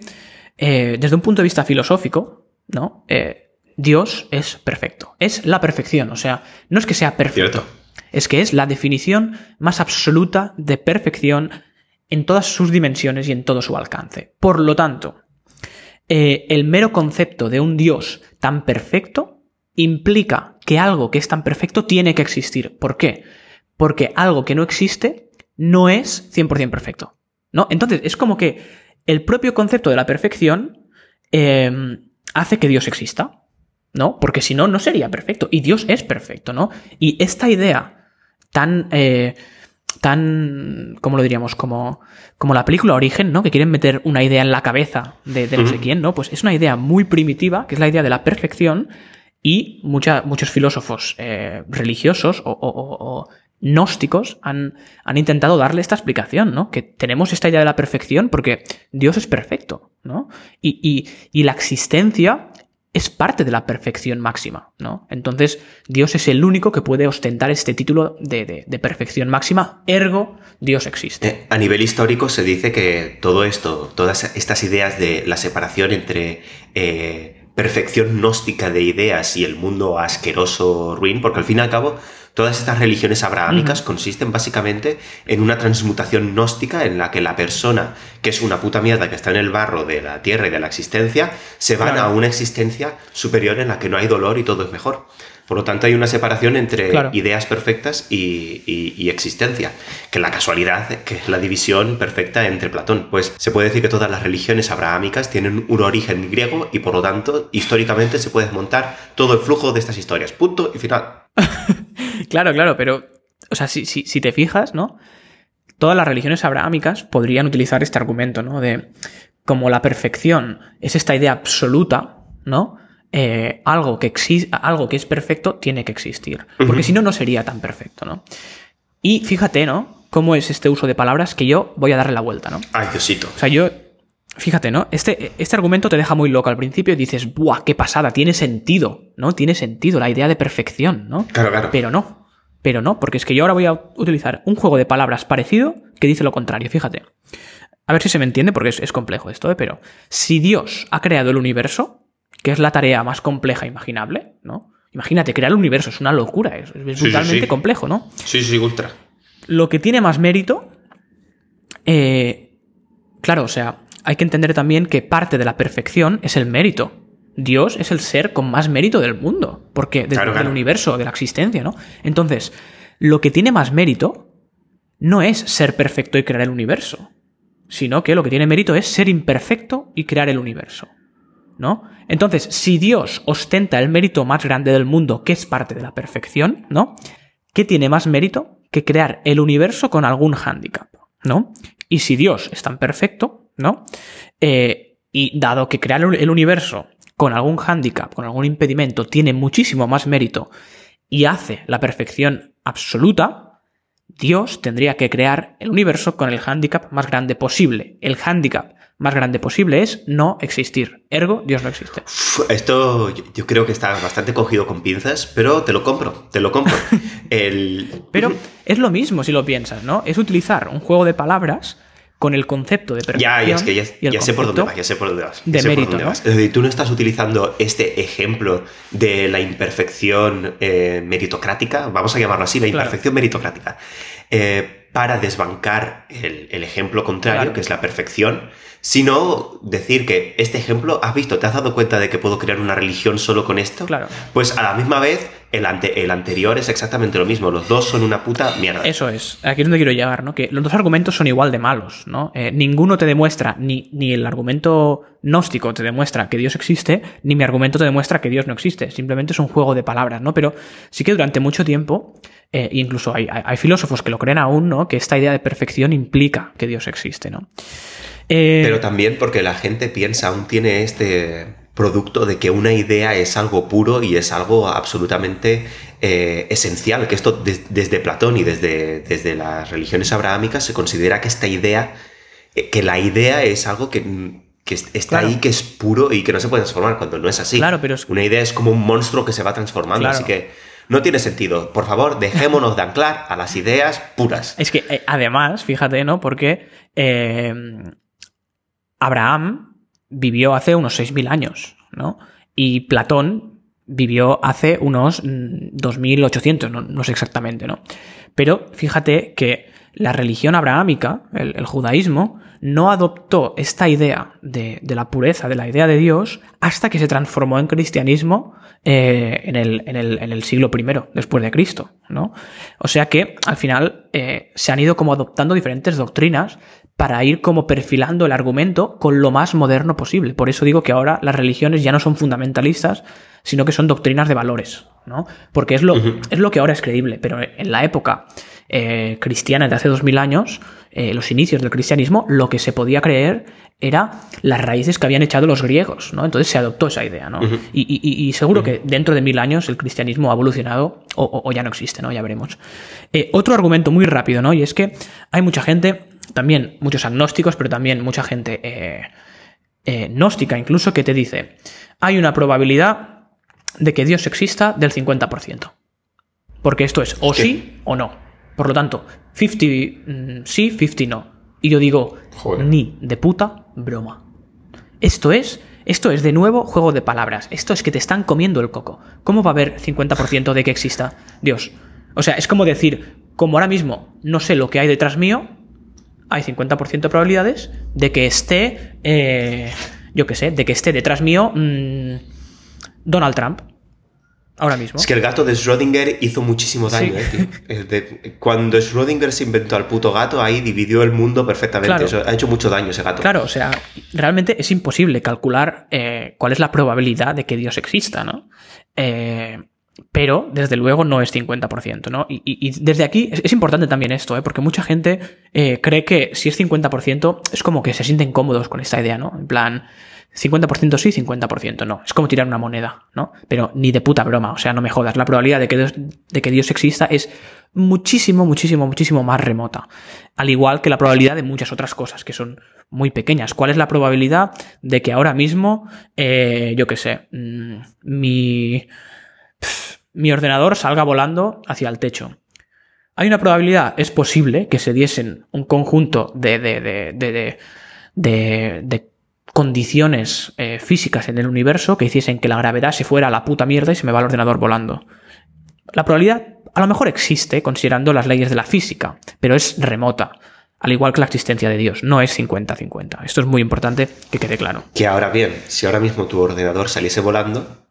eh, desde un punto de vista filosófico, ¿no? Eh, Dios es perfecto. Es la perfección. O sea, no es que sea perfecto. Es que es la definición más absoluta de perfección en todas sus dimensiones y en todo su alcance. Por lo tanto, el mero concepto de un Dios tan perfecto implica que algo que es tan perfecto tiene que existir. ¿Por qué? Porque algo que no existe no es 100% perfecto. ¿No? Entonces, es como que el propio concepto de la perfección em, hace que Dios exista. ¿No? Porque si no, no sería perfecto. Y Dios es perfecto, ¿no? Y esta idea tan. Eh, tan. ¿Cómo lo diríamos? Como, como la película Origen, ¿no? Que quieren meter una idea en la cabeza de, no sé quién, ¿no? Pues es una idea muy primitiva, que es la idea de la perfección. Y muchos filósofos eh, religiosos o, gnósticos han, han, intentado darle esta explicación, ¿no? Que tenemos esta idea de la perfección porque Dios es perfecto, ¿no? Y, y, la existencia es parte de la perfección máxima, ¿no? Entonces, Dios es el único que puede ostentar este título de, de, perfección máxima, ergo, Dios existe. Eh, a nivel histórico se dice que todo esto, todas estas ideas de la separación entre eh, perfección gnóstica de ideas y el mundo asqueroso ruin, porque al fin y al cabo Todas estas religiones abrahámicas consisten básicamente en una transmutación gnóstica en la que la persona, que es una puta mierda que está en el barro de la tierra y de la existencia, se van a una existencia superior en la que no hay dolor y todo es mejor. Por lo tanto, hay una separación entre ideas perfectas y, existencia, que la casualidad, que es la división perfecta entre Platón. Pues se puede decir que todas las religiones abrahámicas tienen un origen griego y por lo tanto, históricamente se puede desmontar todo el flujo de estas historias. Punto y final. claro, claro, pero, o sea, si, si, te fijas, ¿no? Todas las religiones abrahámicas podrían utilizar este argumento, ¿no? De como la perfección es esta idea absoluta, ¿no? Eh, algo, que algo que es perfecto tiene que existir. Porque si no, no sería tan perfecto, ¿no? Y fíjate, ¿no? Cómo es este uso de palabras que yo voy a darle la vuelta, ¿no? Ay, Diosito. O sea, yo. Fíjate, ¿no? Este, este argumento te deja muy loco al principio y dices, ¡buah, qué pasada! Tiene sentido, ¿no? Tiene sentido la idea de perfección, ¿no? Claro, claro. Pero no. Pero no, porque es que yo ahora voy a utilizar un juego de palabras parecido que dice lo contrario, fíjate. A ver si se me entiende, porque es, es complejo esto, ¿eh? Pero si Dios ha creado el universo, que es la tarea más compleja imaginable, ¿no? Imagínate, crear el universo es una locura, es, brutalmente complejo, ¿no? Sí, sí, ultra. Lo que tiene más mérito, eh, claro, o sea, hay que entender también que parte de la perfección es el mérito. Dios es el ser con más mérito del mundo, porque del universo, de la existencia, ¿no? Entonces, lo que tiene más mérito no es ser perfecto y crear el universo, sino que lo que tiene mérito es ser imperfecto y crear el universo. ¿No? Entonces, si Dios ostenta el mérito más grande del mundo, que es parte de la perfección, ¿no? ¿Qué tiene más mérito que crear el universo con algún hándicap, ¿no? Y si Dios es tan perfecto, ¿no? Eh, y dado que crear el universo con algún hándicap, con algún impedimento, tiene muchísimo más mérito y hace la perfección absoluta, Dios tendría que crear el universo con el hándicap más grande posible. El hándicap más grande posible es no existir. Ergo, Dios no existe. Esto yo creo que está bastante cogido con pinzas, pero te lo compro, te lo compro. El... Pero es lo mismo si lo piensas, ¿no? Es utilizar un juego de palabras con el concepto de perfección. Ya, ya, es que ya, sé por dónde vas, ya sé por dónde vas. De mérito, decir, tú no estás utilizando este ejemplo de la imperfección eh, meritocrática, vamos a llamarlo así, la imperfección meritocrática, eh, para desbancar el, ejemplo contrario, que es la perfección sino decir que este ejemplo, has visto, te has dado cuenta de que puedo crear una religión solo con esto, claro. pues a la misma vez el, el anterior es exactamente lo mismo, los dos son una puta mierda. Eso es, aquí es donde quiero llegar, ¿no? Que los dos argumentos son igual de malos, ¿no? Eh, ninguno te demuestra, ni, ni el argumento gnóstico te demuestra que Dios existe, ni mi argumento te demuestra que Dios no existe, simplemente es un juego de palabras, ¿no? Pero sí que durante mucho tiempo, eh, incluso hay, hay filósofos que lo creen aún, ¿no? Que esta idea de perfección implica que Dios existe, ¿no? Eh, Pero también porque la gente piensa, aún tiene este producto de que una idea es algo puro y es algo absolutamente eh, esencial, que esto desde Platón y desde, desde las religiones abrahámicas se considera que esta idea, eh, que la idea es algo que, está ahí, que es puro y que no se puede transformar cuando no es así. Claro, pero Una idea es como un monstruo que se va transformando, así que no tiene sentido. Por favor, dejémonos de anclar a las ideas puras. Es que además, fíjate, ¿no? Porque Abraham vivió hace unos 6.000 años, ¿no? Y Platón vivió hace unos 2.800, no, no, sé exactamente, ¿no? Pero fíjate que la religión abrahámica, el, judaísmo, no adoptó esta idea de, la pureza, de la idea de Dios, hasta que se transformó en cristianismo eh, en, el, siglo I después de Cristo, ¿no? O sea que al final eh, se han ido como adoptando diferentes doctrinas para ir como perfilando el argumento con lo más moderno posible. Por eso digo que ahora las religiones ya no son fundamentalistas, sino que son doctrinas de valores, ¿no? Porque es lo, es lo que ahora es creíble, pero en la época eh, cristiana de hace dos mil años, eh, los inicios del cristianismo, lo que se podía creer era las raíces que habían echado los griegos, ¿no? Entonces se adoptó esa idea, ¿no? y, seguro que dentro de mil años el cristianismo ha evolucionado o, ya no existe, ¿no? Ya veremos. Eh, otro argumento muy rápido, ¿no? Y es que hay mucha gente también muchos agnósticos, pero también mucha gente eh, eh, gnóstica incluso, que te dice, hay una probabilidad de que Dios exista del 50%. Porque esto es o sí o no. Por lo tanto, 50 mm, sí, 50 no. Y yo digo, ni de puta broma. Esto es, esto es de nuevo juego de palabras. Esto es que te están comiendo el coco. ¿Cómo va a haber 50% de que exista Dios? O sea, es como decir, como ahora mismo no sé lo que hay detrás mío, hay 50% de probabilidades de que esté, eh, yo qué sé, de que esté detrás mío mm, Donald Trump. Ahora mismo. Es que el gato de Schrödinger hizo muchísimo daño, eh, cuando Schrödinger se inventó al puto gato, ahí dividió el mundo perfectamente. ha hecho mucho daño ese gato. Claro, o sea, realmente es imposible calcular eh, cuál es la probabilidad de que Dios exista, ¿no? Eh, pero desde luego no es 50%, ¿no? Y, desde aquí es, importante también esto, ¿eh? porque mucha gente eh, cree que si es 50% es como que se sienten cómodos con esta idea, ¿no? En plan, 50% sí, 50% no. Es como tirar una moneda, ¿no? Pero ni de puta broma, o sea, no me jodas. La probabilidad de que Dios, de que Dios exista es muchísimo, muchísimo, muchísimo más remota. Al igual que la probabilidad de muchas otras cosas que son muy pequeñas. ¿Cuál es la probabilidad de que ahora mismo, eh, yo qué sé, mm, mi mi ordenador salga volando hacia el techo. Hay una probabilidad, es posible, que se diesen un conjunto de, de, de, de condiciones eh, físicas en el universo que hiciesen que la gravedad se fuera a la puta mierda y se me va el ordenador volando. La probabilidad a lo mejor existe considerando las leyes de la física, pero es remota. Al igual que la existencia de Dios, no es 50-50. Esto es muy importante que quede claro. Que ahora bien, si ahora mismo tu ordenador saliese volando,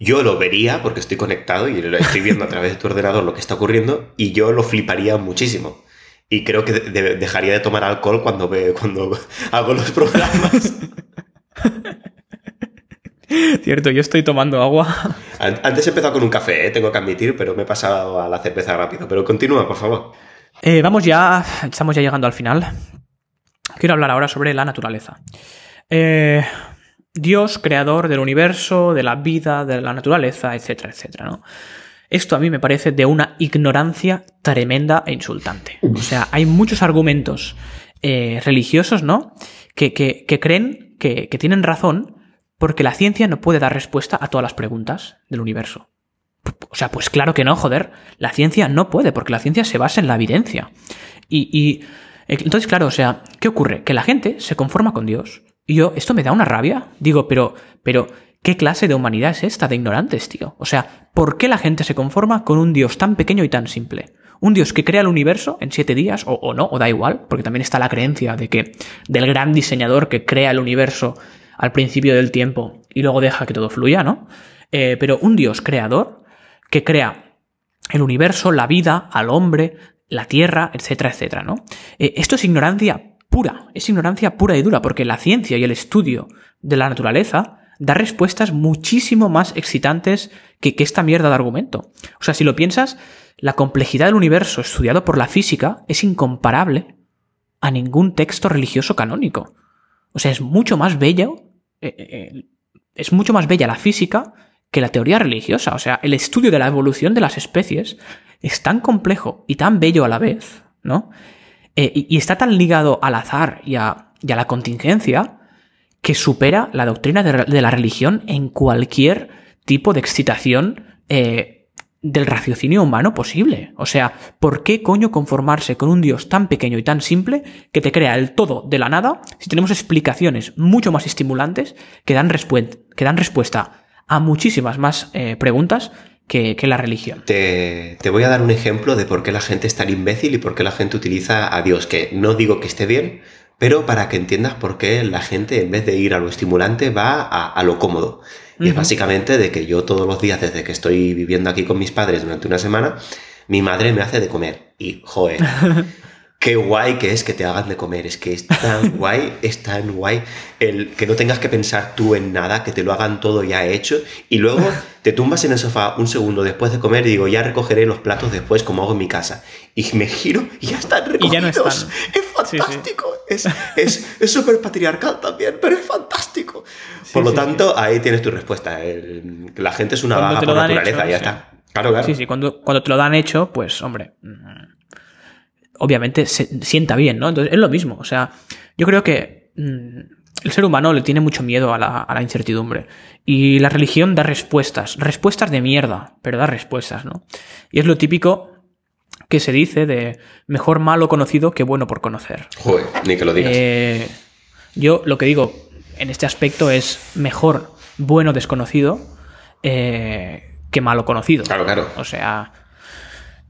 yo lo vería porque estoy conectado y lo estoy viendo a través de tu ordenador lo que está ocurriendo y yo lo fliparía muchísimo. Y creo que dejaría de tomar alcohol cuando, ve, cuando hago los programas. Cierto, yo estoy tomando agua. Antes he empezado con un café, ¿eh? tengo que admitir, pero me he pasado a la cerveza rápido. Pero continúa, por favor. Eh, vamos ya, estamos ya llegando al final. Quiero hablar ahora sobre la naturaleza. Eh, Dios, creador del universo, de la vida, de la naturaleza, etcétera, etcétera, ¿no? Esto a mí me parece de una ignorancia tremenda e insultante. O sea, hay muchos argumentos eh, religiosos, ¿no? Que, que, creen que, que tienen razón porque la ciencia no puede dar respuesta a todas las preguntas del universo. O sea, pues claro que no, joder. La ciencia no puede, porque la ciencia se basa en la evidencia. Y, y, entonces, claro, o sea, ¿qué ocurre? Que la gente se conforma con Dios. Y yo, esto me da una rabia. Digo, pero, pero, ¿qué clase de humanidad es esta de ignorantes, tío? O sea, ¿por qué la gente se conforma con un Dios tan pequeño y tan simple? Un Dios que crea el universo en siete días, o, no, o da igual, porque también está la creencia de que del gran diseñador que crea el universo al principio del tiempo y luego deja que todo fluya, ¿no? Eh, pero un Dios creador que crea el universo, la vida, al hombre, la tierra, etcétera, etcétera, ¿no? Eh, esto es ignorancia pura, es ignorancia pura y dura, porque la ciencia y el estudio de la naturaleza da respuestas muchísimo más excitantes que, esta mierda de argumento. O sea, si lo piensas, la complejidad del universo estudiado por la física es incomparable a ningún texto religioso canónico. O sea, es mucho más bello eh, eh, es mucho más bella la física que la teoría religiosa. O sea, el estudio de la evolución de las especies es tan complejo y tan bello a la vez, ¿no? Eh, y, está tan ligado al azar y a, la contingencia que supera la doctrina de, la religión en cualquier tipo de excitación del raciocinio humano posible. O sea, ¿por qué coño conformarse con un Dios tan pequeño y tan simple que te crea el todo de la nada si tenemos explicaciones mucho más estimulantes que dan, que dan respuesta a muchísimas más eh, preguntas que, la religión? Te, te voy a dar un ejemplo de por qué la gente es tan imbécil y por qué la gente utiliza a Dios, que no digo que esté bien, pero para que entiendas por qué la gente en vez de ir a lo estimulante va a lo cómodo. Y es básicamente de que yo todos los días, desde que estoy viviendo aquí con mis padres durante una semana, mi madre me hace de comer. Y, joder, qué guay que es que te hagan de comer. Es que es tan guay, es tan guay el que no tengas que pensar tú en nada, que te lo hagan todo ya hecho. Y luego te tumbas en el sofá un segundo después de comer y digo, ya recogeré los platos después como hago en mi casa. Y me giro y ya están recogidos. Y ya no están. Es fantástico. Es súper es, patriarcal también, pero es fantástico. por lo tanto, ahí tienes tu respuesta. la gente es una vaga por naturaleza, ya está. Claro, claro. Sí, sí, cuando, cuando te lo dan hecho, pues, hombre, mm, obviamente se sienta bien, ¿no? Entonces es lo mismo. O sea, yo creo que mm, el ser humano le tiene mucho miedo a la, incertidumbre. Y la religión da respuestas. Respuestas de mierda, pero da respuestas, ¿no? Y es lo típico que se dice de mejor malo conocido que bueno por conocer. Joder, ni que lo digas. Eh, yo lo que digo en este aspecto es mejor bueno desconocido eh, que malo conocido. Claro, claro. O sea,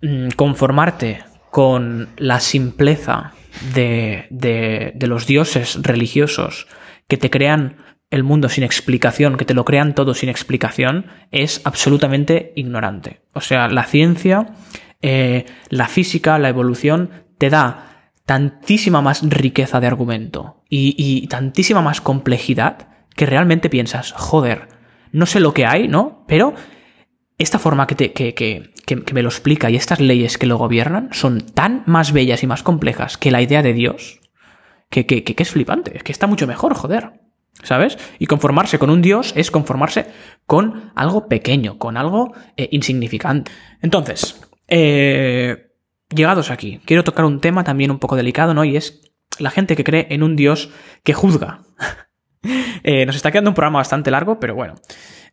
mm, conformarte con la simpleza de, de, los dioses religiosos que te crean el mundo sin explicación, que te lo crean todo sin explicación, es absolutamente ignorante. O sea, la ciencia, eh, la física, la evolución, te da tantísima más riqueza de argumento y, y tantísima más complejidad que realmente piensas, joder, no sé lo que hay, ¿no? Pero esta forma que, te, que, que, me lo explica y estas leyes que lo gobiernan son tan más bellas y más complejas que la idea de Dios que, que, es flipante, es que está mucho mejor, joder. ¿Sabes? Y conformarse con un Dios es conformarse con algo pequeño, con algo eh, insignificante. Entonces, eh, llegados aquí, quiero tocar un tema también un poco delicado, ¿no? Y es la gente que cree en un Dios que juzga. Eh, nos está quedando un programa bastante largo, pero bueno.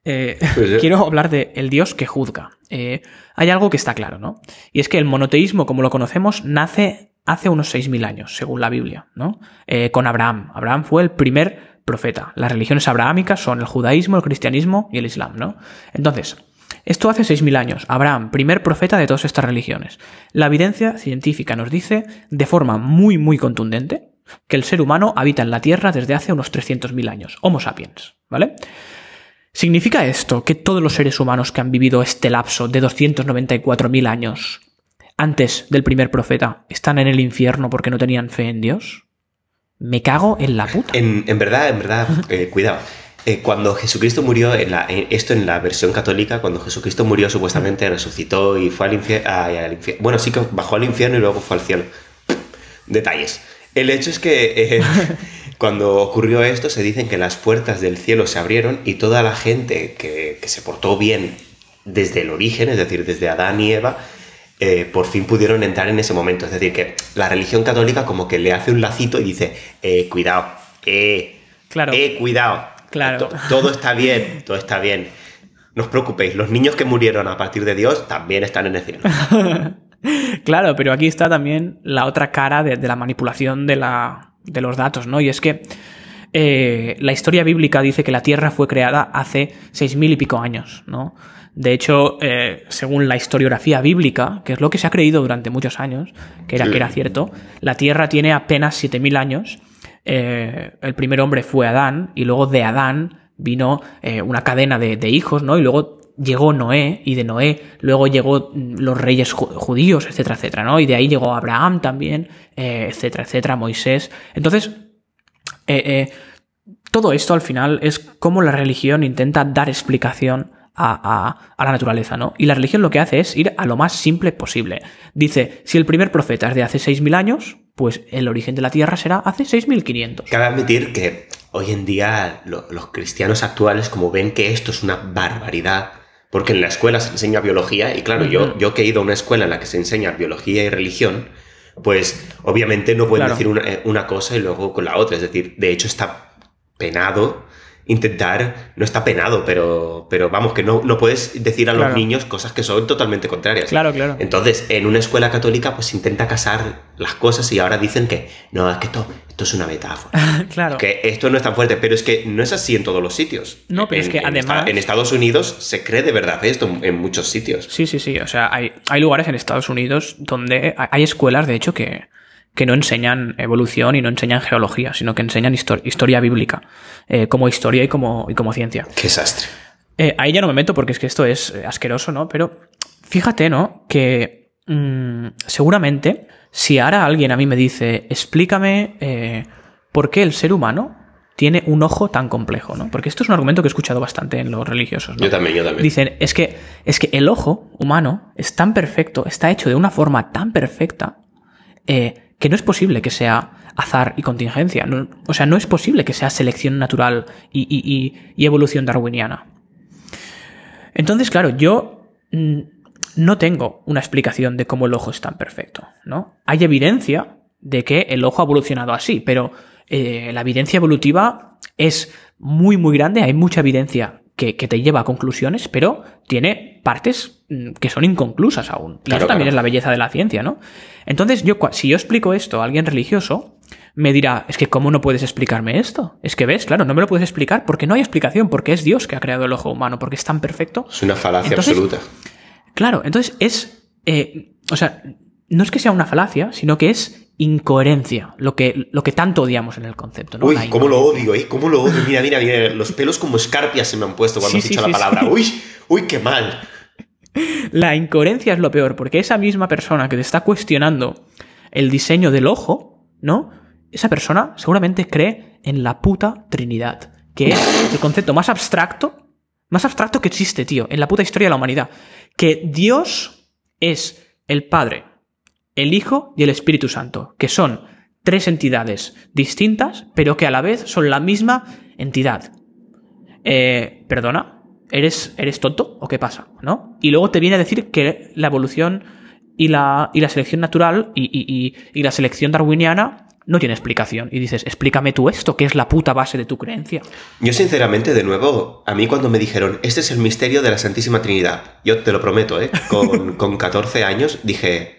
Eh, pues quiero hablar de el Dios que juzga. Eh, hay algo que está claro, ¿no? Y es que el monoteísmo, como lo conocemos, nace hace unos 6.000 años, según la Biblia, ¿no? Eh, con Abraham. Abraham fue el primer profeta. Las religiones abrahámicas son el judaísmo, el cristianismo y el islam, ¿no? Entonces, esto hace 6.000 años. Abraham, primer profeta de todas estas religiones. La evidencia científica nos dice, de forma muy, muy contundente, que el ser humano habita en la Tierra desde hace unos 300.000 años. Homo sapiens, ¿vale? ¿Significa esto que todos los seres humanos que han vivido este lapso de 294.000 años antes del primer profeta están en el infierno porque no tenían fe en Dios? Me cago en la puta. En, verdad, en verdad, eh, cuidado. eh, cuando Jesucristo murió, en la, en- esto en la versión católica, cuando Jesucristo murió supuestamente resucitó y fue al infierno. bueno, sí que bajó al infierno y luego fue al cielo. Detalles. El hecho es que eh, cuando ocurrió esto se dicen que las puertas del cielo se abrieron y toda la gente que, que se portó bien desde el origen, es decir, desde Adán y Eva, eh, por fin pudieron entrar en ese momento. Es decir, que la religión católica como que le hace un lacito y dice, eh, cuidado, eh, Claro. eh, cuidado, Claro. To- todo está bien, todo está bien. No os preocupéis, los niños que murieron a partir de Dios también están en el cielo. Claro, pero aquí está también la otra cara de, de la manipulación de, la, de los datos, ¿no? Y es que eh, la historia bíblica dice que la Tierra fue creada hace seis mil y pico años, ¿no? De hecho, eh, según la historiografía bíblica, que es lo que se ha creído durante muchos años, que era, Sí. que era cierto, la Tierra tiene apenas siete mil años. Eh, el primer hombre fue Adán, y luego de Adán vino eh, una cadena de, de hijos, ¿no? Y luego llegó Noé, y de Noé luego llegó mm, los reyes ju- judíos, etcétera, etcétera, ¿no? Y de ahí llegó Abraham también, eh, etcétera, etcétera, Moisés. Entonces, eh, eh, todo esto al final es cómo la religión intenta dar explicación a, a- la naturaleza, ¿no? Y la religión lo que hace es ir a lo más simple posible. Dice, si el primer profeta es de hace 6.000 años, pues el origen de la Tierra será hace 6.500. Cabe admitir que hoy en día lo- los cristianos actuales, como ven que esto es una barbaridad, porque en la escuela se enseña biología, y claro, yo, yo que he ido a una escuela en la que se enseña biología y religión, pues obviamente no pueden Claro. decir una, eh, una cosa y luego con la otra. Es decir, de hecho está penado intentar, no está penado, pero, pero vamos, que no, no puedes decir a los Claro. niños cosas que son totalmente contrarias. Claro, claro. Entonces, en una escuela católica, pues intenta casar las cosas y ahora dicen que no, es que esto, esto es una metáfora. claro. Que esto no es tan fuerte, pero es que no es así en todos los sitios. No, pero En- es que en además- esta- en Estados Unidos se cree de verdad esto en muchos sitios. Sí, sí, sí. O sea, hay, hay lugares en Estados Unidos donde hay escuelas, de hecho, que, que no enseñan evolución y no enseñan geología, sino que enseñan histo- historia bíblica, eh, como historia y como, y como ciencia. Qué desastre. Eh, ahí ya no me meto porque es que esto es eh, asqueroso, ¿no? Pero fíjate, ¿no? Que mm, seguramente si ahora alguien a mí me dice, explícame eh, por qué el ser humano tiene un ojo tan complejo, ¿no? Porque esto es un argumento que he escuchado bastante en los religiosos, ¿no? Yo también, yo también. Dicen, es que, es que el ojo humano es tan perfecto, está hecho de una forma tan perfecta, eh, que no es posible que sea azar y contingencia. O sea, no es posible que sea selección natural y evolución darwiniana. Entonces, claro, yo mm, no tengo una explicación de cómo el ojo es tan perfecto, ¿no? Hay evidencia de que el ojo ha evolucionado así, pero eh, la evidencia evolutiva es muy, muy grande, hay mucha evidencia que, que te lleva a conclusiones, pero tiene partes mm, que son inconclusas aún. Y Claro, eso también claro. es la belleza de la ciencia, ¿no? Entonces, yo, si yo explico esto a alguien religioso, me dirá, es que ¿cómo no puedes explicarme esto? Es que ves, claro, no me lo puedes explicar porque no hay explicación, porque es Dios que ha creado el ojo humano, porque es tan perfecto Es una falacia Entonces- absoluta. Claro, entonces es. eh, o sea, no es que sea una falacia, sino que es incoherencia, lo que, lo que tanto odiamos en el concepto. ¿no? Uy, La cómo lo odio, ¿eh? ¿Cómo lo odio? Mira, mira, mira, los pelos como escarpias se me han puesto cuando Sí, escucho sí, la sí, palabra. Uy, uy, qué mal. La incoherencia es lo peor, porque esa misma persona que te está cuestionando el diseño del ojo, ¿no? Esa persona seguramente cree en la puta Trinidad, que es el concepto más abstracto, más abstracto que existe, tío, en la puta historia de la humanidad. Que Dios es el Padre, el Hijo y el Espíritu Santo, que son tres entidades distintas, pero que a la vez son la misma entidad. Eh, Perdona, ¿eres, ¿eres tonto o qué pasa? ¿No? Y luego te viene a decir que la evolución y la, y la selección natural y, y- y- la selección darwiniana no tiene explicación. Y dices, explícame tú esto, que es la puta base de tu creencia. Yo sinceramente, de nuevo, a mí cuando me dijeron, este es el misterio de la Santísima Trinidad, yo te lo prometo, ¿eh? Con, con 14 años dije,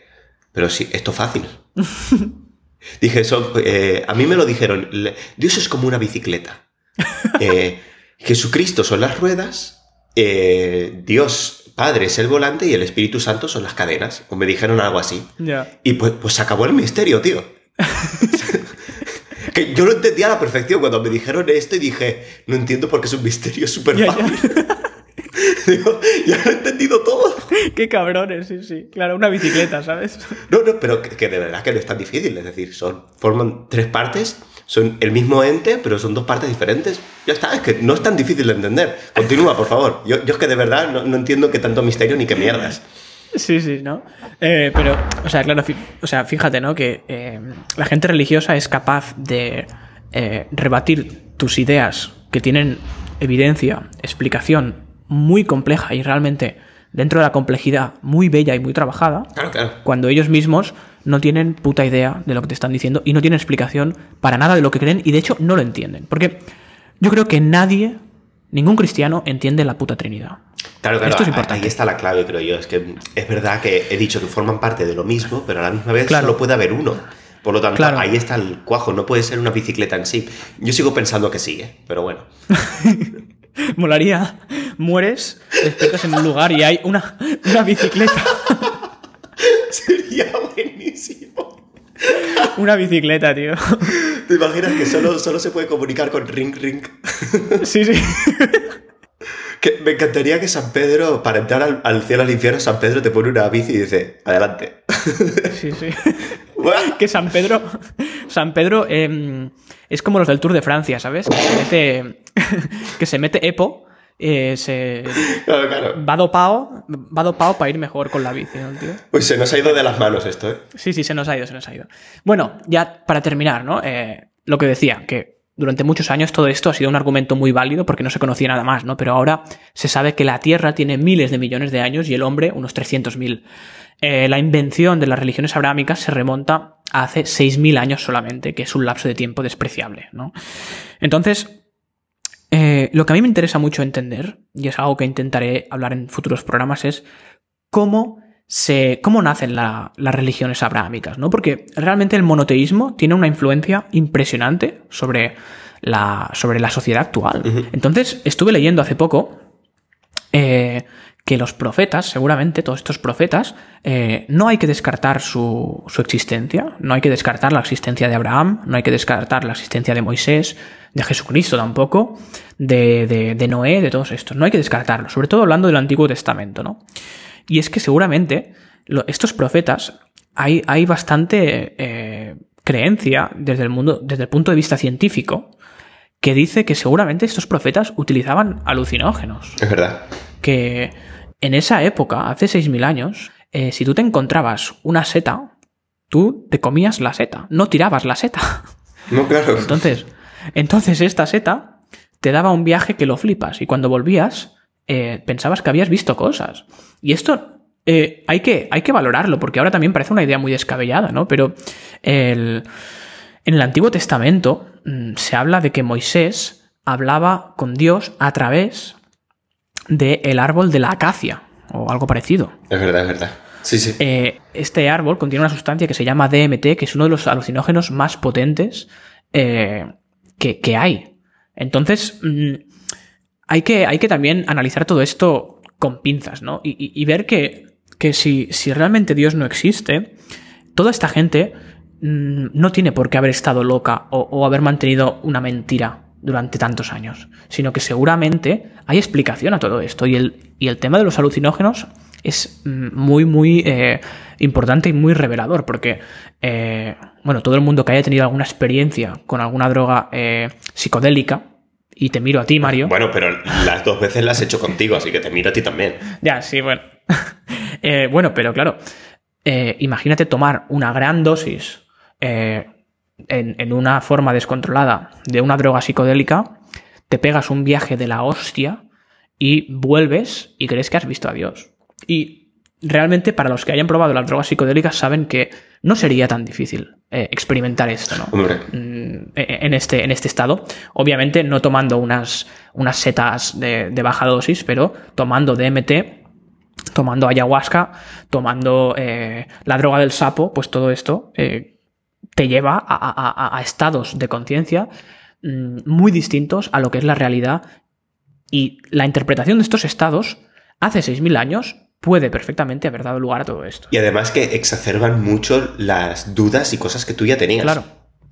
pero sí, esto es fácil. Dije, eso, eh, a mí me lo dijeron, Dios es como una bicicleta. Eh, Jesucristo son las ruedas, eh, Dios Padre es el volante y el Espíritu Santo son las cadenas. O me dijeron algo así. Y pues, pues se acabó el misterio, tío. que yo lo entendía a la perfección cuando me dijeron esto y dije, no entiendo por qué es un misterio súper fácil. Digo, ya lo he entendido todo. Qué cabrones, sí, sí. Claro, una bicicleta, ¿sabes? No, no, pero que, que de verdad que no es tan difícil. Es decir, son, forman tres partes. Son el mismo ente, pero son dos partes diferentes. Ya está, es que no es tan difícil de entender. Continúa, por favor. Yo, yo es que de verdad no, no entiendo qué tanto misterio ni qué mierdas. Sí, sí, ¿no? Eh, pero, o sea, claro, o sea, fíjate, ¿no? Que eh, la gente religiosa es capaz de eh, rebatir tus ideas que tienen evidencia, explicación muy compleja y realmente dentro de la complejidad muy bella y muy trabajada, Claro, claro. cuando ellos mismos no tienen puta idea de lo que te están diciendo y no tienen explicación para nada de lo que creen y de hecho no lo entienden. Porque yo creo que nadie, ningún cristiano entiende la puta Trinidad. Claro, claro, Esto es importante. ahí está la clave, creo yo. Es que es verdad que he dicho que forman parte de lo mismo, pero a la misma vez Claro. solo puede haber uno. Por lo tanto, Claro. ahí está el cuajo, no puede ser una bicicleta en sí. Yo sigo pensando que sí, ¿eh? pero bueno. Molaría, mueres, despiertas en un lugar y hay una, una bicicleta. Sería buenísimo. Una bicicleta, tío. ¿Te imaginas que solo, solo se puede comunicar con ring ring? Sí, sí. Que me encantaría que San Pedro, para entrar al, al cielo al infierno, San Pedro te pone una bici y dice, adelante. Sí, sí. Que San Pedro. San Pedro em, es como los del Tour de Francia, ¿sabes? Que se mete. que se mete Epo. eh, se. Claro, claro. Va dopado. Va dopado para ir mejor con la bici, ¿no, tío? Pues se nos ha ido de las manos esto, ¿eh? Sí, sí, se nos ha ido, se nos ha ido. Bueno, ya para terminar, ¿no? Eh, lo que decía, que durante muchos años todo esto ha sido un argumento muy válido porque no se conocía nada más, ¿no? Pero ahora se sabe que la Tierra tiene miles de millones de años y el hombre unos 300.000. Eh, la invención de las religiones abrámicas se remonta a hace 6.000 años solamente, que es un lapso de tiempo despreciable, ¿no? Entonces, eh, lo que a mí me interesa mucho entender, y es algo que intentaré hablar en futuros programas, es cómo, se, cómo nacen la- las religiones abrámicas, ¿no? Porque realmente el monoteísmo tiene una influencia impresionante sobre la, sobre la sociedad actual. Entonces, estuve leyendo hace poco eh, que los profetas, seguramente todos estos profetas, eh, no hay que descartar su, su existencia, no hay que descartar la existencia de Abraham, no hay que descartar la existencia de Moisés, de Jesucristo tampoco, de, de- de Noé, de todos estos. No hay que descartarlo, sobre todo hablando del Antiguo Testamento, ¿no? Y es que seguramente lo- estos profetas hay, hay bastante eh, creencia desde el mundo, desde el punto de vista científico, que dice que seguramente estos profetas utilizaban alucinógenos Es verdad. que en esa época, hace 6.000 años, eh, si tú te encontrabas una seta, tú te comías la seta, no tirabas la seta. No, claro. Entonces, entonces esta seta te daba un viaje que lo flipas y cuando volvías eh, pensabas que habías visto cosas. Y esto eh, hay, que, hay que valorarlo porque ahora también parece una idea muy descabellada, ¿no? Pero el- en el Antiguo Testamento mm, se habla de que Moisés hablaba con Dios a través del árbol de la acacia o algo parecido. Es verdad, es verdad. Sí, sí. Eh, este árbol contiene una sustancia que se llama DMT, que es uno de los alucinógenos más potentes eh, que, que hay. Entonces, mm, hay, que, hay que también analizar todo esto con pinzas, ¿no? Y, y- y ver que, que si, si realmente Dios no existe, toda esta gente mm, no tiene por qué haber estado loca o, o haber mantenido una mentira durante tantos años, sino que seguramente hay explicación a todo esto. Y el, y el tema de los alucinógenos es mm, muy, muy eh, importante y muy revelador, porque, eh, bueno, todo el mundo que haya tenido alguna experiencia con alguna droga eh, psicodélica, y te miro a ti, Mario. Bueno, pero las dos veces las he hecho contigo, así que te miro a ti también. Ya, sí, bueno. Bueno, pero claro, imagínate tomar una gran dosis eh, en, en una forma descontrolada de una droga psicodélica, te pegas un viaje de la hostia y vuelves y crees que has visto a Dios. Y realmente para los que hayan probado las drogas psicodélicas saben que no sería tan difícil eh, experimentar esto, ¿no? Hombre, mm, en este, en este estado. Obviamente no tomando unas, unas setas de, de baja dosis, pero tomando DMT, tomando ayahuasca, tomando eh, la droga del sapo, pues todo esto eh, te lleva a, a- a- a estados de conciencia mm, muy distintos a lo que es la realidad. Y la interpretación de estos estados hace 6.000 años puede perfectamente haber dado lugar a todo esto. y además que exacerban mucho las dudas y cosas que tú ya tenías. Claro.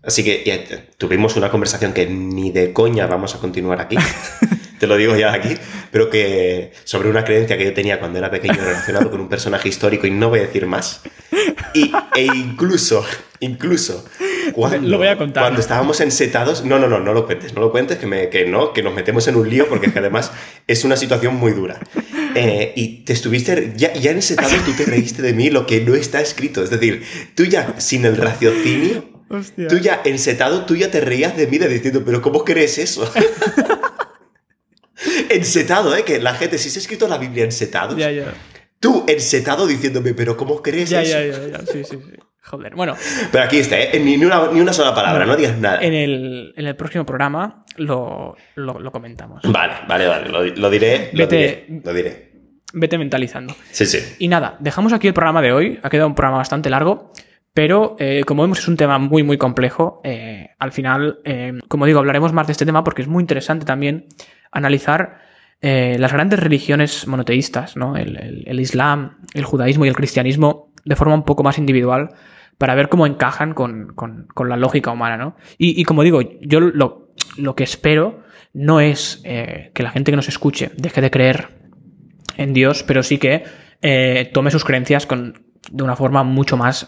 Así que ya, tuvimos una conversación que ni de coña vamos a continuar aquí. Te lo digo ya aquí, pero que sobre una creencia que yo tenía cuando era pequeño relacionado con un personaje histórico y no voy a decir más. Y, e incluso, incluso cuando, Lo voy a contar. Cuando estábamos ensetados. No, no, no, no lo cuentes, no lo cuentes, que, me, que no, que nos metemos en un lío, porque que además es una situación muy dura. Eh, y te estuviste. Ya, ya ensetados, tú te reíste de mí lo que no está escrito. Es decir, tú ya sin el raciocinio. Hostia. Tú ya ensetado, tú ya te reías de mí de diciendo, pero ¿cómo crees eso? ensetado, ¿eh? Que la gente, si se ha escrito la Biblia ensetado, Ya, ya. tú ensetado diciéndome, pero ¿cómo crees Ya, eso? ya, ya, ya. Sí, sí, sí. Joder. Bueno, Pero aquí está, ¿eh? Ni, una, ni una sola palabra, no digas nada. en el, en el próximo programa lo, lo, lo comentamos. Vale, vale, vale, lo, lo diré, lo Vete- diré, lo diré. Vete mentalizando. Sí, sí. Y nada, dejamos aquí el programa de hoy. Ha quedado un programa bastante largo, pero eh, como vemos es un tema muy, muy complejo. eh, al final, eh, como digo, hablaremos más de este tema porque es muy interesante también analizar eh, las grandes religiones monoteístas, ¿no? El, Islam, el judaísmo y el cristianismo de forma un poco más individual para ver cómo encajan con, con- la lógica humana, ¿no? Y, como digo, yo lo, lo que espero no es eh, que la gente que nos escuche deje de creer en Dios, pero sí que eh, tome sus creencias con, de una forma mucho más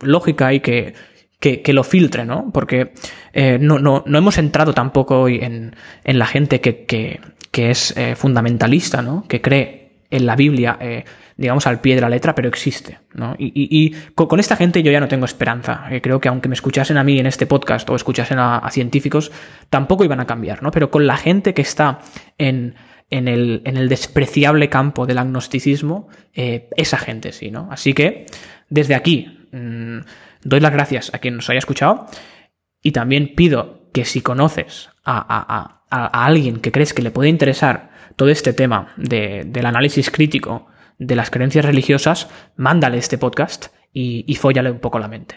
lógica y que, que, que lo filtre, ¿no? Porque eh, no, no, no hemos entrado tampoco hoy en, en la gente que, que, que es eh, fundamentalista, ¿no? Que cree en la Biblia, eh, digamos, al pie de la letra, pero existe, ¿no? Y, y- con, esta gente yo ya no tengo esperanza. Creo que aunque me escuchasen a mí en este podcast o escuchasen a, científicos, tampoco iban a cambiar, ¿no? Pero con la gente que está en, en, el, en el despreciable campo del agnosticismo, esa gente sí, ¿no? Así que desde aquí mm, doy las gracias a quien nos haya escuchado y también pido que si conoces a, a- a- alguien que crees que le puede interesar todo este tema de- del análisis crítico de las creencias religiosas, mándale este podcast y, y fóllale un poco la mente.